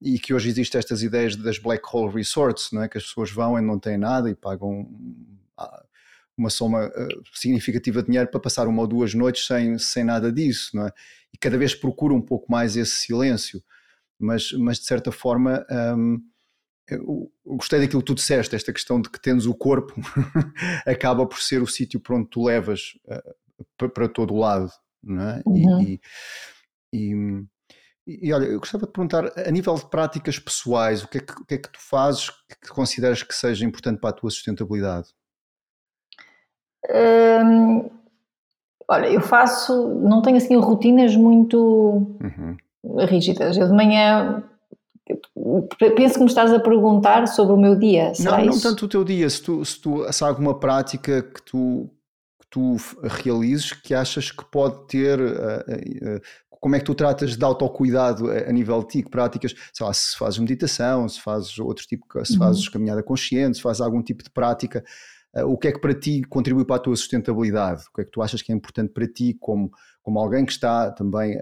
e que hoje existem estas ideias das black hole resorts, não é? Que as pessoas vão e não têm nada e pagam uma soma uh, significativa de dinheiro para passar uma ou duas noites sem, sem nada disso, não é? E cada vez procura um pouco mais esse silêncio, mas, mas de certa forma um, eu, gostei daquilo que tu disseste, esta questão de que tens o corpo acaba por ser o sítio para onde tu levas uh, para, todo o lado, não é? Uhum. E, e, e, e, olha, eu gostava de perguntar, a nível de práticas pessoais, o que é que, o que, é que tu fazes que consideras que seja importante para a tua sustentabilidade? Hum, olha, eu faço, não tenho assim rotinas muito uhum. rígidas. Eu de manhã penso que me estás a perguntar sobre o meu dia. Não, não tanto o teu dia, se tu, se tu se há alguma prática que tu, que tu realizes que achas que pode ter. Uh, uh, como é que tu tratas de autocuidado a, a nível de ti? Que práticas, sei lá, se fazes meditação, se fazes outro tipo, se uhum. fazes caminhada consciente, se fazes algum tipo de prática, uh, o que é que para ti contribui para a tua sustentabilidade? O que é que tu achas que é importante para ti como, como alguém que está também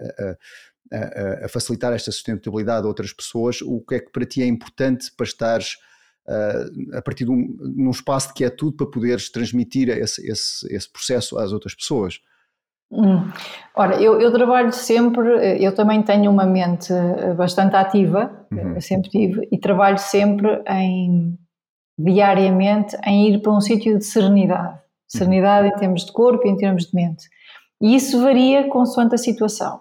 a, facilitar esta sustentabilidade a outras pessoas, o que é que para ti é importante para estares uh, a partir de um num espaço de quietude para poderes transmitir esse, esse, esse processo às outras pessoas? Hum. Ora, eu, eu, trabalho sempre, eu também tenho uma mente bastante ativa, uhum. sempre tive, e trabalho sempre em, diariamente, em ir para um sítio de serenidade. Serenidade uhum. em termos de corpo e em termos de mente. E isso varia consoante a situação.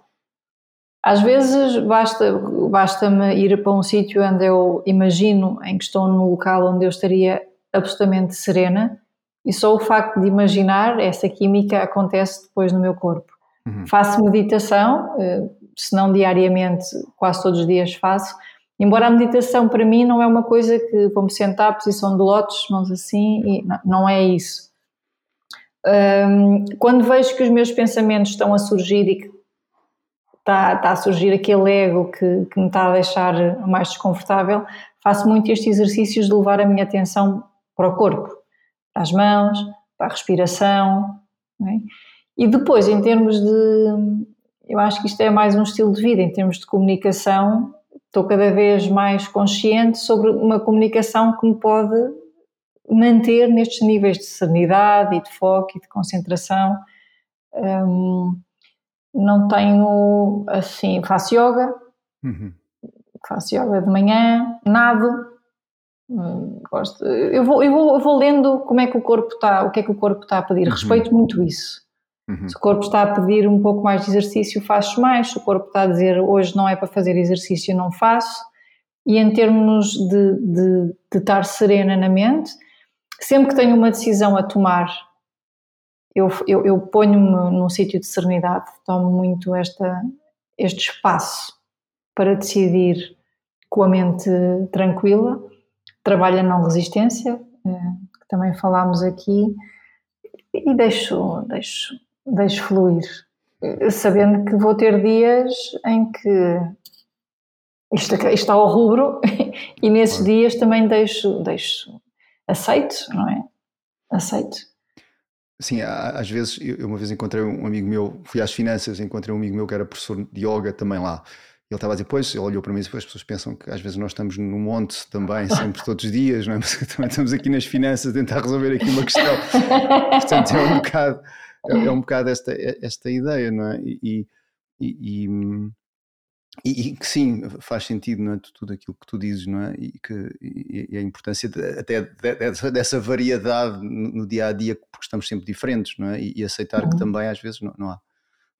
Às vezes basta, basta-me ir para um sítio onde eu imagino em que estou no local onde eu estaria absolutamente serena e só o facto de imaginar essa química acontece depois no meu corpo. Uhum. Faço meditação, eh, se não diariamente, quase todos os dias faço, embora a meditação para mim não é uma coisa que vou-me sentar, posição de lótus, mãos assim, e não, não é isso. quando vejo que os meus pensamentos estão a surgir e que está, está a surgir aquele ego que, que me está a deixar mais desconfortável, faço muito estes exercícios de levar a minha atenção para o corpo, para as mãos, para a respiração. É? E depois, em termos de. Eu acho que isto é mais um estilo de vida, em termos de comunicação, estou cada vez mais consciente sobre uma comunicação que me pode manter nestes níveis de serenidade e de foco e de concentração. Um, não tenho assim, faço yoga, uhum. faço yoga de manhã, nado, hum, gosto, eu vou, eu vou, eu vou lendo como é que o corpo está, o que é que o corpo está a pedir, uhum. respeito muito isso. Uhum. Se o corpo está a pedir um pouco mais de exercício, faço mais. Se o corpo está a dizer hoje não é para fazer exercício, não faço. E em termos de, de, de estar serena na mente, sempre que tenho uma decisão a tomar eu, eu, eu ponho-me num sítio de serenidade, tomo muito esta, este espaço para decidir com a mente tranquila, trabalho a não resistência, eh, que também falámos aqui, e deixo, deixo, deixo fluir, eh, sabendo que vou ter dias em que isto, isto está ao rubro e nesses dias também deixo, deixo, aceito, não é? Aceito. Sim, às vezes, eu uma vez encontrei um amigo meu, fui às finanças, encontrei um amigo meu que era professor de yoga também lá. Ele estava a dizer, pois, ele olhou para mim e disse, as pessoas pensam que às vezes nós estamos no monte também, sempre, todos os dias, não é? Mas também estamos aqui nas finanças a tentar resolver aqui uma questão. Portanto, é um bocado, é, é um bocado esta, esta ideia, não é? E, e, e, e, e, que sim, faz sentido, não é? Tudo aquilo que tu dizes, não é? E, que, e, e a importância de, até dessa, dessa variedade no, no, dia a dia, porque estamos sempre diferentes, não é? E, aceitar uhum. que também às vezes não, não há.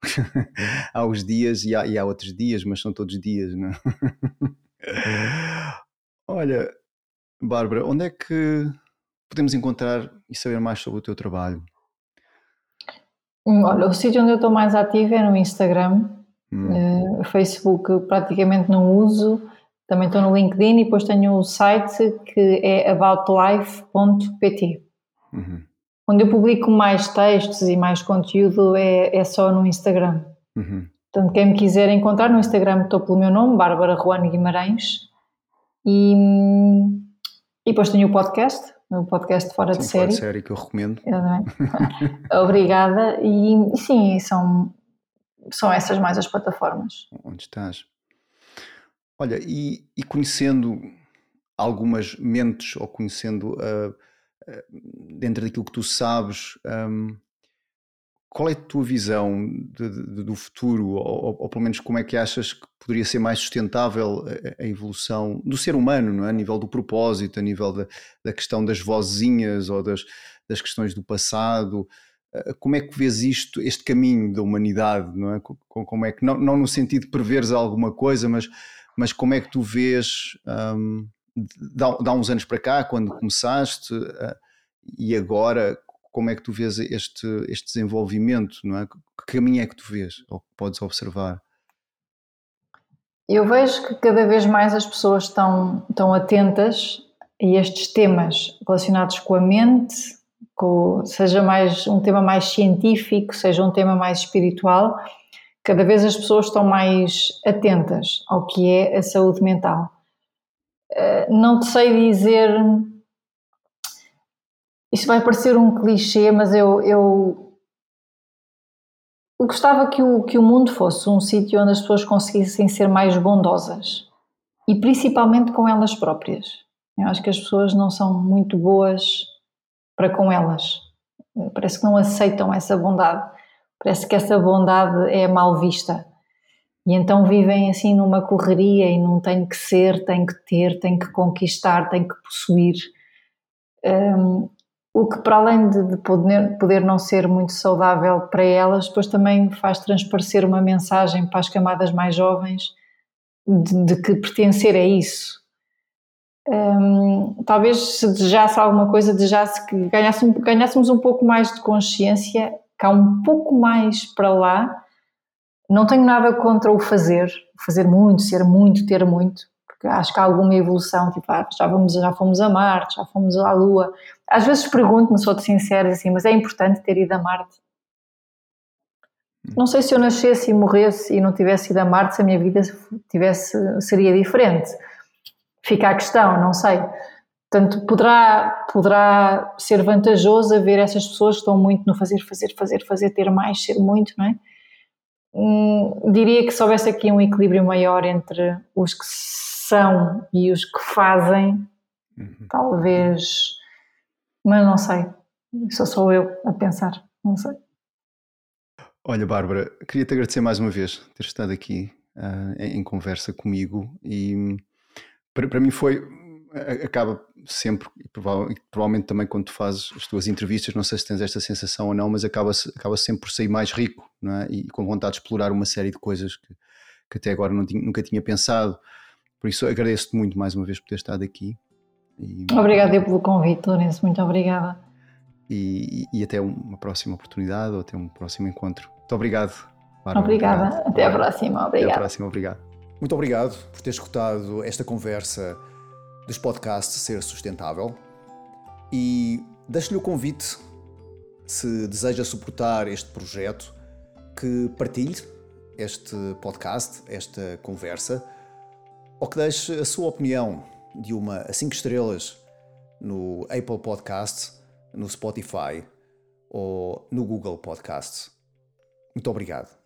há os dias e há, e há outros dias, mas são todos dias, não é? Olha, Bárbara, onde é que podemos encontrar e saber mais sobre o teu trabalho? Hum, olha, o sítio onde eu estou mais ativa é no Instagram Hum. Uh, Facebook praticamente não uso, também estou no LinkedIn e depois tenho o site que é aboutlife.pt, uhum. onde eu publico mais textos e mais conteúdo é, é só no Instagram. Uhum. Portanto, quem me quiser encontrar no Instagram, estou pelo meu nome, Bárbara Juan Guimarães, e, e depois tenho o podcast, o podcast Fora sim, de Série. Fora de Série, que eu recomendo. Obrigada, e, e sim, são são essas mais as plataformas. Onde estás? Olha, e, e conhecendo algumas mentes ou conhecendo uh, uh, dentro daquilo que tu sabes, um, qual é a tua visão de, de, do futuro, ou, ou, pelo menos como é que achas que poderia ser mais sustentável a, a evolução do ser humano, é? a nível do propósito, a nível da, da questão das vozinhas ou das, das questões do passado? Eh, como é que vês isto, este caminho da humanidade, não é? Como é que, não, não no sentido de preveres alguma coisa, mas, mas como é que tu vês um, há uns anos para cá, quando começaste, uh, e agora, como é que tu vês este, este desenvolvimento, não é? Que caminho é que tu vês, ou que podes observar? Eu vejo que cada vez mais as pessoas estão, estão atentas a estes temas relacionados com a mente, com, seja mais um tema mais científico, seja um tema mais espiritual, cada vez as pessoas estão mais atentas ao que é a saúde mental. Eh, não te sei dizer. Isto vai parecer um clichê, mas eu, eu gostava que o, que o mundo fosse um sítio onde as pessoas conseguissem ser mais bondosas e principalmente com elas próprias. Eu acho que as pessoas não são muito boas para com elas. Parece que não aceitam essa bondade. Parece que essa bondade é mal vista. E então vivem assim numa correria e não tem que ser, tem que ter, tem que conquistar, tem que possuir. Um, o que, para além de, de poder, poder, não ser muito saudável para elas, depois também faz transparecer uma mensagem para as camadas mais jovens de, de que pertencer é isso. Um, talvez se desejasse alguma coisa, desejasse que ganhássemos, ganhássemos um pouco mais de consciência, cá um pouco mais para lá. Não tenho nada contra o fazer, fazer muito, ser muito, ter muito, porque acho que há alguma evolução, tipo, ah, já, vamos, já fomos a Marte, já fomos à Lua. Às vezes pergunto-me, sou-te sincera, assim, mas é importante ter ido a Marte? Não sei se eu nascesse e morresse e não tivesse ido a Marte, se a minha vida tivesse, seria diferente Fica a questão, não sei. Portanto, poderá, poderá ser vantajoso haver essas pessoas que estão muito no fazer, fazer, fazer, fazer, ter mais, ser muito, não é? Hum, diria que se houvesse aqui um equilíbrio maior entre os que são e os que fazem, uhum. talvez. Mas não sei. Só sou eu a pensar, não sei. Olha, Bárbara, queria te agradecer mais uma vez ter estado aqui uh, em conversa comigo e para, para mim foi acaba sempre, e provavelmente também quando tu fazes as tuas entrevistas, não sei se tens esta sensação ou não, mas acaba, acaba sempre por sair mais rico não é? e com vontade de explorar uma série de coisas que, que até agora tinha, nunca tinha pensado. Por isso agradeço-te muito mais uma vez por ter estado aqui. E... Obrigada pelo convite, Lourenço, muito obrigada. E, e, até uma próxima oportunidade ou até um próximo encontro. Muito obrigado. Bárbara, obrigada. Obrigado. Até a próxima. Obrigada. Até a próxima. Obrigado. Muito obrigado por ter escutado esta conversa dos podcasts Ser Sustentável e deixo-lhe o convite, se deseja suportar este projeto, que partilhe este podcast, esta conversa, ou que deixe a sua opinião de uma a 5 estrelas no Apple Podcast, no Spotify ou no Google Podcast. Muito obrigado.